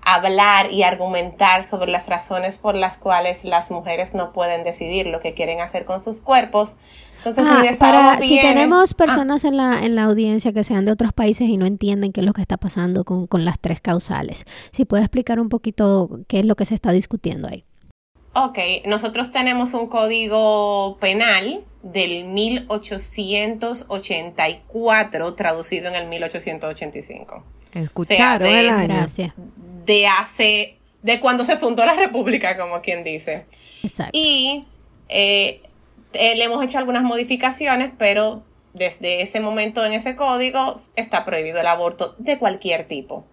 hablar y argumentar sobre las razones por las cuales las mujeres no pueden decidir lo que quieren hacer con sus cuerpos. Entonces, Ah, desahogo para, si viene- tenemos Ah, personas en, la, en la audiencia que sean de otros países y no entienden qué es lo que está pasando con, con las tres causales, si puede explicar un poquito qué es lo que se está discutiendo ahí. Ok, nosotros tenemos un código penal del 1884 traducido en el 1885. Escucharon de- el año. Gracias. de hace de cuando se fundó la República, como quien dice. Exacto. Y eh, eh, le hemos hecho algunas modificaciones, pero desde ese momento en ese código está prohibido el aborto de cualquier tipo.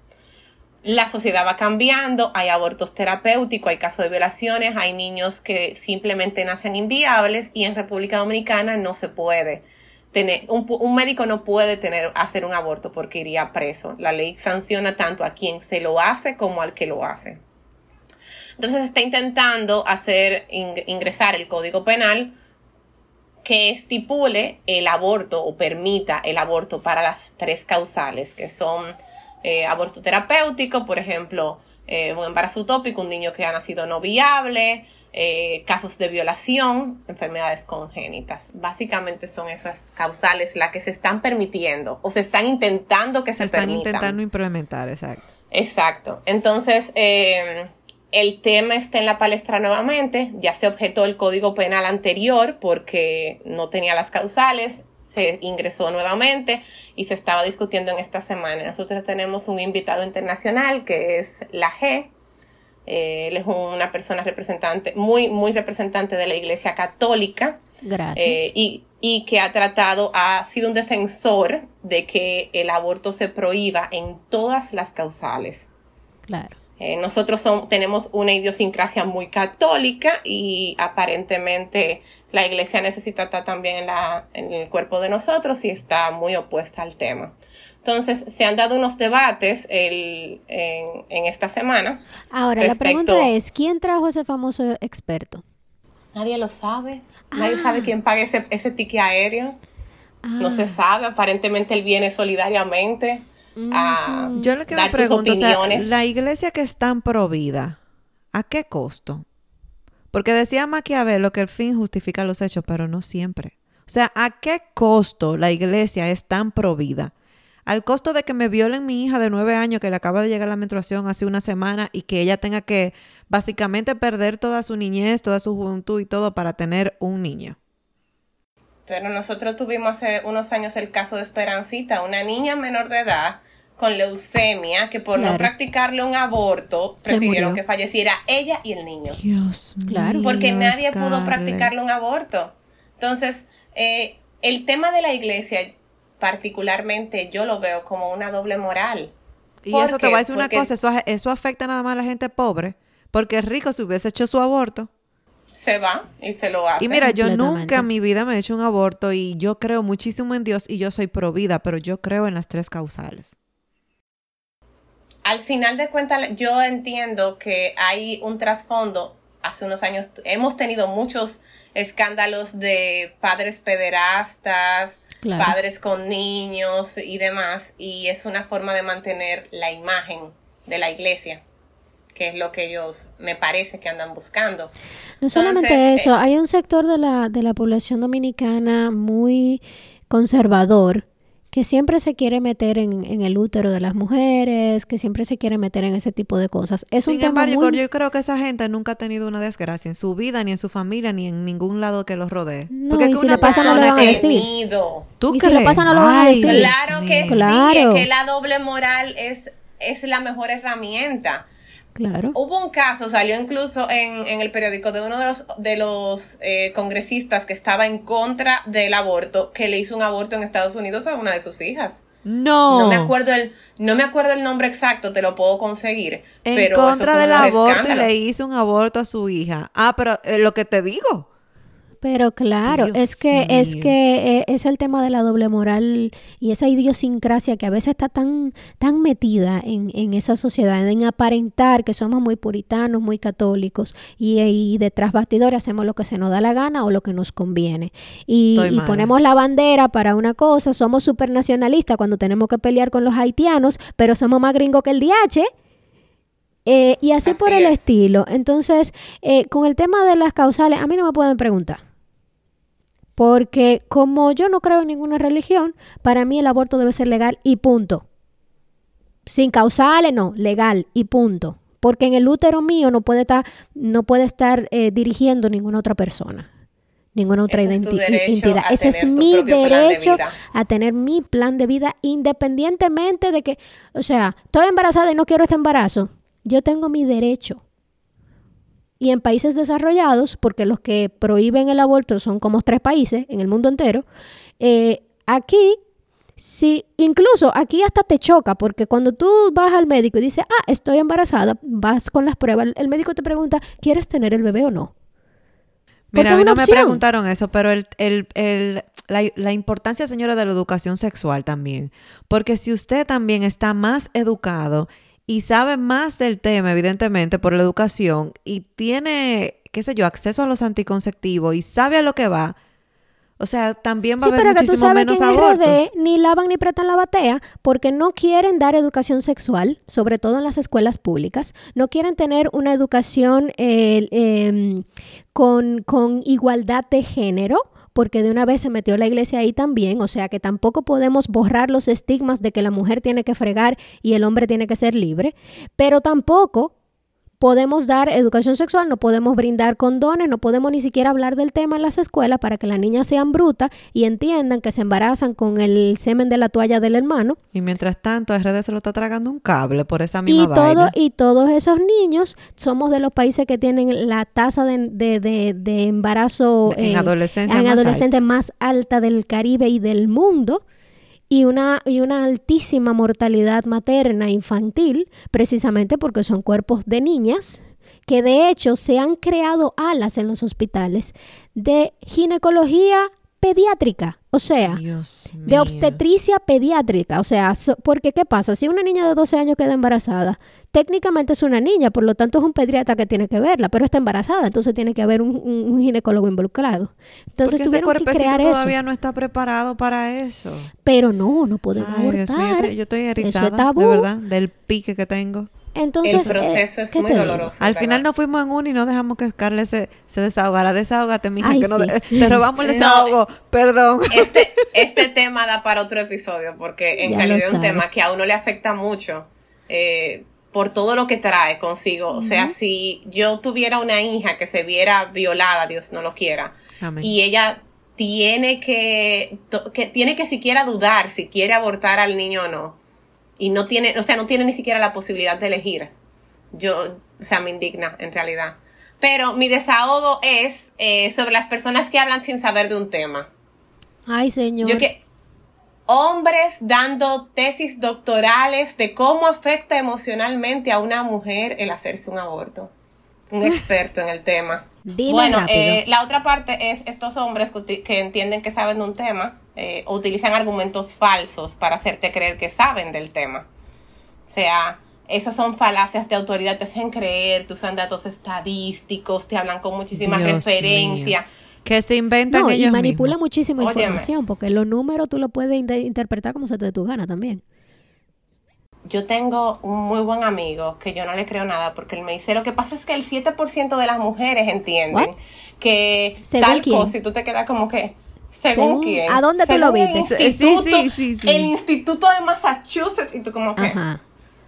La sociedad va cambiando, hay abortos terapéuticos, hay casos de violaciones, hay niños que simplemente nacen inviables y en República Dominicana no se puede tener, un, un, médico no puede tener, hacer un aborto porque iría preso. La ley sanciona tanto a quien se lo hace como al que lo hace. Entonces está intentando hacer ingresar el Código Penal que estipule el aborto o permita el aborto para las tres causales, que son eh, aborto terapéutico, por ejemplo, eh, un embarazo utópico, un niño que ha nacido no viable, eh, casos de violación, enfermedades congénitas. Básicamente son esas causales las que se están permitiendo o se están intentando que se, se están intentando implementar, exacto. Exacto. Entonces, eh, el tema está en la palestra nuevamente, ya se objetó el código penal anterior porque no tenía las causales, se ingresó nuevamente y se estaba discutiendo en esta semana. Nosotros tenemos un invitado internacional que es la G. Eh, él es una persona representante, muy, muy representante de la Iglesia Católica. Gracias. Eh, y, y que ha tratado, ha sido un defensor de que el aborto se prohíba en todas las causales. Claro. Eh, nosotros son, tenemos una idiosincrasia muy católica y aparentemente la iglesia necesita estar también en, la, en el cuerpo de nosotros y está muy opuesta al tema. Entonces, se han dado unos debates el, en, en, esta semana. Ahora, la pregunta es, ¿quién trajo ese famoso experto? Nadie lo sabe. Nadie ah. sabe quién paga ese, ese tique aéreo. Ah. No se sabe. Aparentemente él viene solidariamente a Yo lo que dar me pregunto. O sea, la iglesia que es tan provida, ¿a qué costo? Porque decía Maquiavelo que el fin justifica los hechos, pero no siempre. O sea, ¿a qué costo la iglesia es tan provida? Al costo de que me violen mi hija de nueve años que le acaba de llegar la menstruación hace una semana y que ella tenga que básicamente perder toda su niñez, toda su juventud y todo para tener un niño. Pero nosotros tuvimos hace unos años el caso de Esperancita, una niña menor de edad con leucemia que por claro. no practicarle un aborto prefirieron que falleciera ella y el niño. Dios claro. Porque nadie pudo practicarle un aborto. Entonces, eh, el tema de la iglesia, particularmente, yo lo veo como una doble moral. Y eso te voy a decir una cosa, eso, eso afecta nada más a la gente pobre, porque el rico si hubiese hecho su aborto, se va y se lo hace. Y mira, yo nunca en mi vida me he hecho un aborto y yo creo muchísimo en Dios y yo soy pro vida, pero yo creo en las tres causales. Al final de cuentas, yo entiendo que hay un trasfondo. Hace unos años hemos tenido muchos escándalos de padres pederastas, claro. padres con niños y demás, y es una forma de mantener la imagen de la iglesia que es lo que ellos me parece que andan buscando. No solamente Entonces, eso, eh, hay un sector de la, de la población dominicana muy conservador que siempre se quiere meter en, en, el útero de las mujeres, que siempre se quiere meter en ese tipo de cosas. Es Sin un tema embargo, muy... yo creo que esa gente nunca ha tenido una desgracia en su vida, ni en su familia, ni en ningún lado que los rodee. No, Porque y que si una le pasa no le van a decir. tenido. ¿Tú Y si crees? le pasa, no lo van a decir. Claro que. Claro. sí, es que la doble moral es, es la mejor herramienta. Claro. Hubo un caso, salió incluso en, en el periódico de uno de los, de los eh, congresistas que estaba en contra del aborto, que le hizo un aborto en Estados Unidos a una de sus hijas. No. No me acuerdo el, no me acuerdo el nombre exacto, te lo puedo conseguir. En pero contra del aborto y le hizo un aborto a su hija. Ah, pero eh, lo que te digo. Pero claro, Dios es que es que eh, es el tema de la doble moral y esa idiosincrasia que a veces está tan tan metida en, en esa sociedad, en aparentar que somos muy puritanos, muy católicos y, y detrás bastidores hacemos lo que se nos da la gana o lo que nos conviene. Y, y ponemos la bandera para una cosa, somos supernacionalistas cuando tenemos que pelear con los haitianos, pero somos más gringos que el DH. Eh, y así, Así por el es. estilo. Entonces, eh, con el tema de las causales, a mí no me pueden preguntar. Porque como yo no creo en ninguna religión, para mí el aborto debe ser legal y punto. Sin causales, no, legal y punto. Porque en el útero mío no puede estar, no puede estar eh, dirigiendo ninguna otra persona. Ninguna otra Ese es a Ese es mi de derecho a tener mi plan de vida independientemente de que, o sea, estoy embarazada y no quiero este embarazo. yo tengo mi derecho. Y en países desarrollados, porque los que prohíben el aborto son como tres países en el mundo entero, eh, aquí Sí, incluso aquí hasta te choca, porque cuando tú vas al médico y dices, ah, estoy embarazada, vas con las pruebas, el médico te pregunta, ¿quieres tener el bebé o no? Mira, a mí no me preguntaron eso, pero el, el, el, la, la, importancia, señora, de la educación sexual también. Porque si usted también está más educado y sabe más del tema, evidentemente, por la educación, y tiene, qué sé yo, acceso a los anticonceptivos y sabe a lo que va, o sea, también va a haber muchísimo menos que en abortos. RD ni lavan ni pretan la batea porque no quieren dar educación sexual, sobre todo en las escuelas públicas. No quieren tener una educación eh, em, con, con igualdad de género porque de una vez se metió la iglesia ahí también, o sea que tampoco podemos borrar los estigmas de que la mujer tiene que fregar y el hombre tiene que ser libre, pero tampoco podemos dar educación sexual, no podemos brindar condones, no podemos ni siquiera hablar del tema en las escuelas para que las niñas sean brutas y entiendan que se embarazan con el semen de la toalla del hermano. Y mientras tanto, RD se lo está tragando un cable por esa misma y todo Y todos esos niños somos de los países que tienen la tasa de, de, embarazo en, adolescencia en adolescentes más alta del Caribe y del mundo y una, y una altísima mortalidad materna infantil, precisamente porque son cuerpos de niñas que de hecho se han creado alas en los hospitales de ginecología pediátrica, o sea, de obstetricia pediátrica, o sea, porque ¿qué pasa? Si una niña de 12 años queda embarazada, técnicamente es una niña, por lo tanto es un pediatra que tiene que verla, pero está embarazada, entonces tiene que haber un, ginecólogo involucrado. Entonces porque ese cuerpecito todavía no está preparado para eso. Pero no, no podemos Ay, yo, estoy, erizada, de verdad, del pique que tengo. Entonces, el proceso eh, es muy doloroso. Al final nos fuimos en uno y no dejamos que Scarlett se, se desahogara. Desahógate, mija, que no te robamos el desahogo. Perdón. Este, este tema da para otro episodio porque en realidad es un tema que a uno le afecta mucho eh, por todo lo que trae consigo. O sea, si yo tuviera una hija que se viera violada, Dios no lo quiera, y ella tiene que, que tiene que siquiera dudar si quiere abortar al niño o no y no tiene, o sea, no tiene ni siquiera la posibilidad de elegir. Yo, o sea, me indigna en realidad. Pero mi desahogo es eh, sobre las personas que hablan sin saber de un tema. Ay, señor. Yo que hombres dando tesis doctorales de cómo afecta emocionalmente a una mujer el hacerse un aborto. Un experto en el tema. bueno, eh, la otra parte es estos hombres que entienden que saben de un tema eh, utilizan argumentos falsos para hacerte creer que saben del tema. O sea, esos son falacias de autoridad, te hacen creer, te usan datos estadísticos, te hablan con muchísima referencia. Que se inventan no, y manipula muchísima información, porque los números tú lo puedes interpretar como se te dé tu gana también. Yo tengo un muy buen amigo que yo no le creo nada porque él me dice, lo que pasa es que el 7% de las mujeres entienden que tal cosa y tú te quedas como que, ¿Según, quién? ¿A dónde tú lo viste? El instituto, sí, sí, El Instituto de Massachusetts. Y tú como que,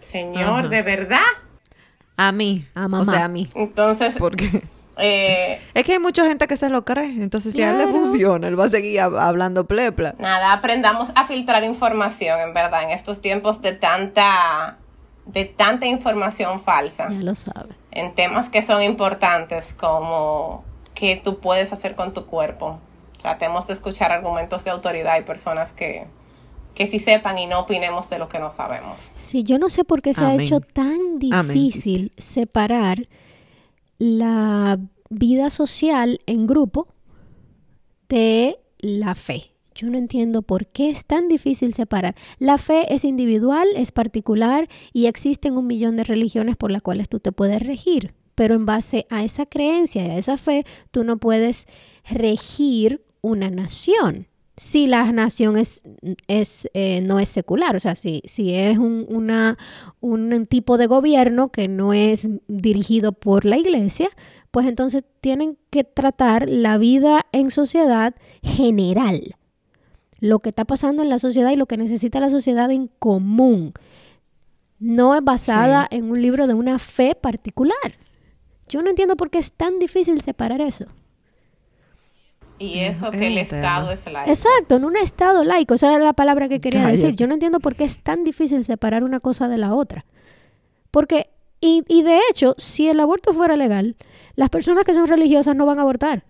señor, ¿de verdad? A mí. A mamá. O sea, a mí. Entonces... Porque... Eh, es que hay mucha gente que se lo cree. Entonces, si a él le funciona, él va a seguir hablando plepla. Nada, aprendamos a filtrar información, en verdad, en estos tiempos de tanta de tanta información falsa. Ya lo sabe. En temas que son importantes como qué tú puedes hacer con tu cuerpo, Tratemos de escuchar argumentos de autoridad y personas que, que sí sepan y no opinemos de lo que no sabemos. Sí, yo no sé por qué se ha hecho tan difícil separar la vida social en grupo de la fe. Yo no entiendo por qué es tan difícil separar. La fe es individual, es particular y existen un millón de religiones por las cuales tú te puedes regir. Pero en base a esa creencia y a esa fe, tú no puedes regir una nación. Si la nación es, es eh, no es secular, o sea, si, si es un, una, un tipo de gobierno que no es dirigido por la iglesia, pues entonces tienen que tratar la vida en sociedad general, lo que está pasando en la sociedad y lo que necesita la sociedad en común. No es basada en un libro de una fe particular. Yo no entiendo por qué es tan difícil separar eso. Y eso que el Estado es laico. Exacto, en un Estado laico, esa era la palabra que quería decir. Yo no entiendo por qué es tan difícil separar una cosa de la otra. Porque Y, y de hecho, si el aborto fuera legal, las personas que son religiosas no van a abortar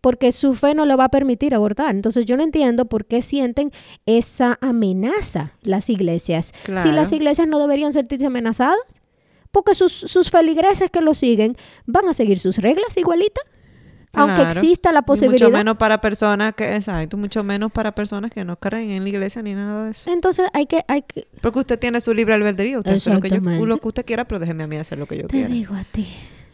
porque su fe no le va a permitir abortar. Entonces yo no entiendo por qué sienten esa amenaza las iglesias. Si las iglesias no deberían sentirse amenazadas, porque sus, sus feligreses que lo siguen van a seguir sus reglas aunque exista la Y posibilidad. Mucho menos para personas que, exacto, mucho menos para personas que no creen en la iglesia ni nada de eso. Entonces hay que, hay que, Porque usted tiene su libre albedrío, usted hace lo que, yo, lo que usted quiera, pero déjeme a mí hacer lo que yo te quiera. digo a ti,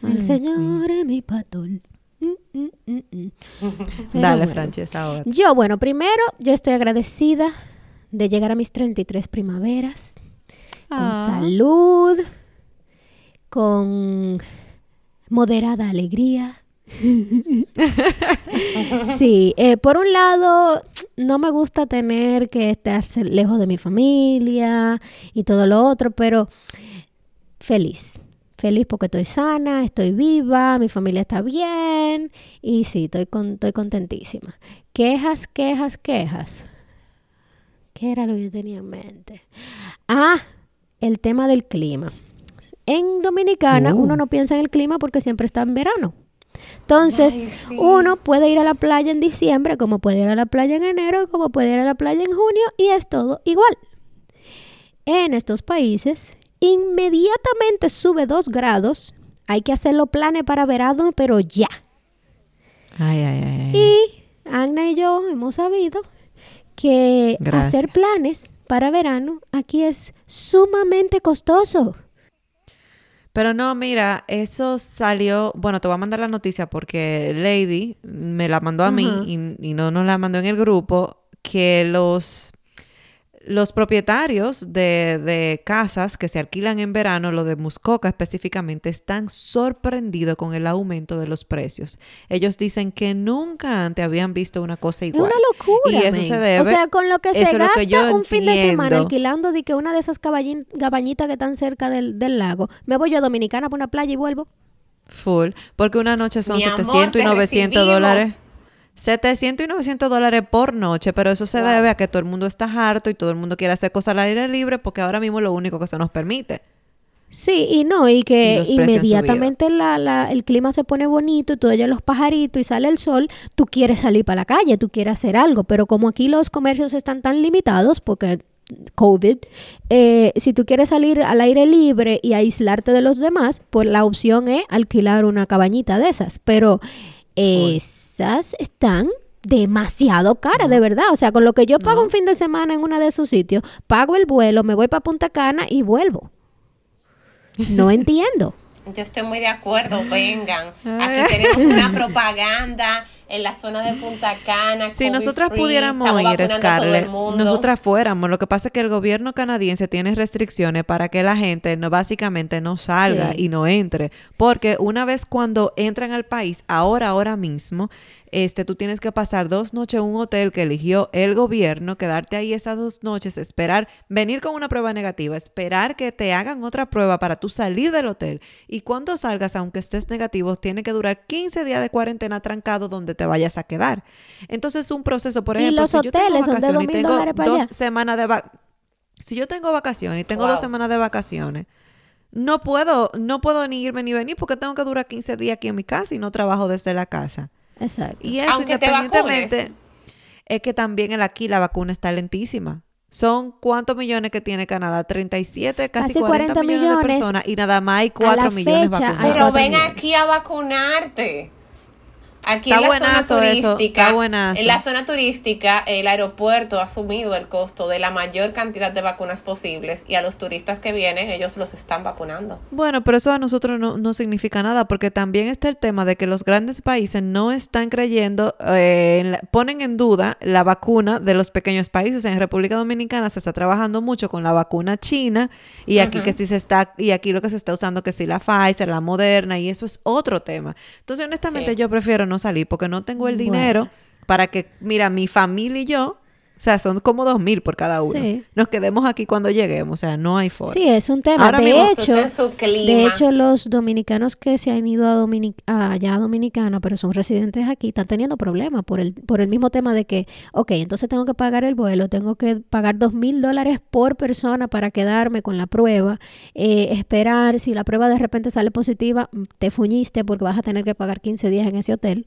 Ay, el Señor es mi patón. Mm, mm, mm, Dale, bueno. Frances, ahora. Yo, bueno, primero, yo estoy agradecida de llegar a mis 33 primaveras. Con Ah. salud, con moderada alegría. sí, eh, por un lado, no me gusta tener que estar lejos de mi familia y todo lo otro, pero feliz. Feliz porque estoy sana, estoy viva, mi familia está bien y sí, estoy, con, estoy contentísima. Quejas, quejas, quejas. ¿Qué era lo que yo tenía en mente? Ah, el tema del clima. En Dominicana Oh. uno no piensa en el clima porque siempre está en verano. Entonces, Ay, sí. uno puede ir a la playa en diciembre, como puede ir a la playa en enero, como puede ir a la playa en junio, y es todo igual. En estos países, inmediatamente sube dos grados. Hay que hacer los planes para verano, pero ya. Ay, ay, ay. ay. Y Agna y yo hemos sabido que Gracias. hacer planes para verano aquí es sumamente costoso. Pero no, mira, eso salió, bueno, te voy a mandar la noticia porque Lady me la mandó a mí y, y no nos la mandó en el grupo, que los, los propietarios de, de casas que se alquilan en verano, lo de Muscoca específicamente, están sorprendidos con el aumento de los precios. Ellos dicen que nunca antes habían visto una cosa Es igual. una locura. Y eso se debe- O sea, con lo que se es gasta que yo un fin de semana alquilando de que una de esas cabañitas que están cerca del, del lago, me voy yo a Dominicana por una playa y vuelvo. Full. Porque una noche son Mi amor, 700 y te 900 recibimos. dólares. 700 y 900 dólares por noche, pero eso se Wow. debe a que todo el mundo está harto y todo el mundo quiere hacer cosas al aire libre porque ahora mismo es lo único que se nos permite. Sí, y no, y que inmediatamente la, la- el clima se pone bonito y tú oyes los pajaritos y sale el sol, tú quieres salir para la calle, tú quieres hacer algo, pero como aquí los comercios están tan limitados porque COVID, eh, si tú quieres salir al aire libre y aislarte de los demás, pues la opción es alquilar una cabañita de esas, pero esas están demasiado caras, de verdad. O sea, con lo que yo pago un fin de semana en uno de esos sitios, pago el vuelo, me voy para Punta Cana y vuelvo. No entiendo. Yo estoy muy de acuerdo, vengan. Aquí tenemos una propaganda en la zona de Punta Cana. Si nosotras free, pudiéramos ir, Scarlett, nosotras fuéramos. Lo que pasa es que el gobierno canadiense tiene restricciones para que la gente no, básicamente no salga Sí. y no entre. Porque una vez cuando entran al país, ahora, ahora mismo, este, tú tienes que pasar dos noches en un hotel que eligió el gobierno, quedarte ahí esas dos noches, esperar, venir con una prueba negativa, esperar que te hagan otra prueba para tú salir del hotel. Y cuando salgas, aunque estés negativo, tiene que durar 15 días de cuarentena trancado donde te vayas a quedar. Entonces, un proceso, por Y ejemplo, los si yo tengo vacaciones y 2.000 tengo dos allá. semanas de vacaciones, si yo tengo vacaciones y tengo Wow. dos semanas de vacaciones, no puedo, no puedo ni irme ni venir porque tengo que durar 15 días aquí en mi casa y no trabajo desde la casa. Exacto. Y eso Aunque te independientemente es que también el aquí la vacuna está lentísima. Son cuántos millones que tiene Canadá? 37, casi, Casi 40, 40 millones, de millones. personas y nada más hay A 4 la millones fecha, vacunados. Pero ven millones. aquí a vacunarte. Aquí Está en la zona eso, turística, en la zona turística, el aeropuerto ha asumido el costo de la mayor cantidad de vacunas posibles y a los turistas que vienen ellos los están vacunando. Bueno, pero eso a nosotros no, no significa nada, porque también está el tema de que los grandes países no están creyendo, eh, en la- ponen en duda la vacuna de los pequeños países. En República Dominicana se está trabajando mucho con la vacuna china y aquí que sí se está, y aquí lo que se está usando que sí la Pfizer, la Moderna, y eso es otro tema. Entonces, honestamente, Sí. yo prefiero no salir porque no tengo el Bueno. dinero para que, mira, mi familia y yo O sea, son como dos mil por cada uno. Sí. Nos quedemos aquí cuando lleguemos. O sea, no hay forma. Sí, es un tema. Ahora de mismo hecho, de hecho, los dominicanos que se han ido a Domini- a allá a Dominicana, pero son residentes aquí, están teniendo problemas por el, por el mismo tema de que, ok, entonces tengo que pagar el vuelo, tengo que pagar dos mil dólares por persona para quedarme con la prueba, eh, esperar, si la prueba de repente sale positiva, te fuñiste porque vas a tener que pagar 15 días en ese hotel.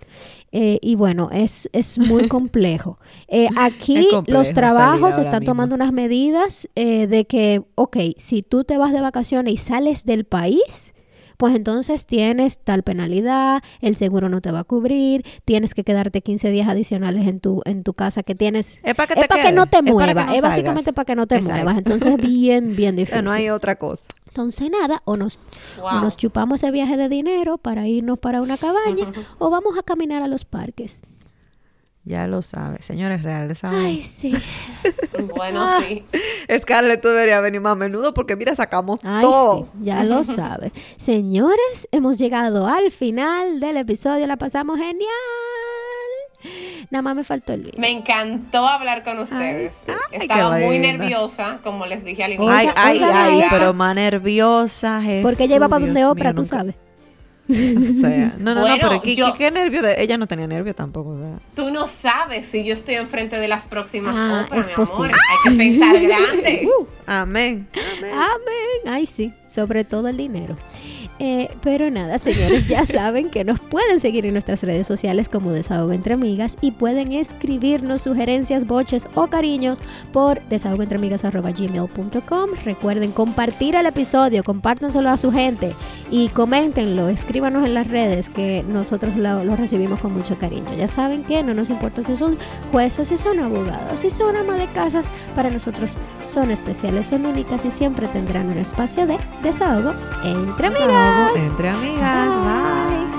Eh, y bueno, es, es muy complejo. Eh, aquí complejo los trabajos están tomando unas medidas eh, de que, ok, si tú te vas de vacaciones y sales del país, pues entonces tienes tal penalidad, el seguro no te va a cubrir, tienes que quedarte 15 días adicionales en tu, en tu casa que tienes... Es para que, Es para que no te es para muevas, no es salgas. básicamente para que no te Exacto. muevas. Entonces, bien, bien O difícil. sea, no hay otra cosa. Entonces, nada, o nos, o nos chupamos ese viaje de dinero para irnos para una cabaña, o vamos a caminar a los parques. Ya lo sabes. Señores reales, ¿saben? Ay, sí. Bueno, Ah. sí. Scarlett, tú deberías venir más a menudo porque mira, sacamos Ay, todo. sí, ya lo sabe. Señores, hemos llegado al final del episodio. La pasamos genial. Nada más me faltó el video. Me encantó hablar con ustedes. Ay, Estaba muy linda. nerviosa, como les dije al inicio. Ay, ay, ay, pero más nerviosa. Porque ella iba para Jesús, donde Dios Oprah, mío, tú nunca- sabes. O sea, no, no, Bueno, no, pero ¿qué, yo- qué, qué nervio? De... Ella no tenía nervio tampoco. o sea. Tú no sabes si yo estoy enfrente de las próximas Ah, óperas, mi amor. Hay que pensar grande. Uh, amén. amén. Amén. Ay, sí. Sobre todo el dinero. Eh, pero nada, señores, ya saben que nos pueden seguir en nuestras redes sociales como Desahogo Entre Amigas y pueden escribirnos sugerencias, boches o cariños por desahogoentreamigas.gmail.com. Recuerden compartir el episodio, compártanselo a su gente y coméntenlo, escríbanos en las redes que nosotros lo, lo recibimos con mucho cariño. Ya saben que no nos importa si son jueces, si son abogados, si son ama de casas, para nosotros son especiales, son únicas y siempre tendrán un espacio de desahogo entre amigas entre amigas. Bye. Bye.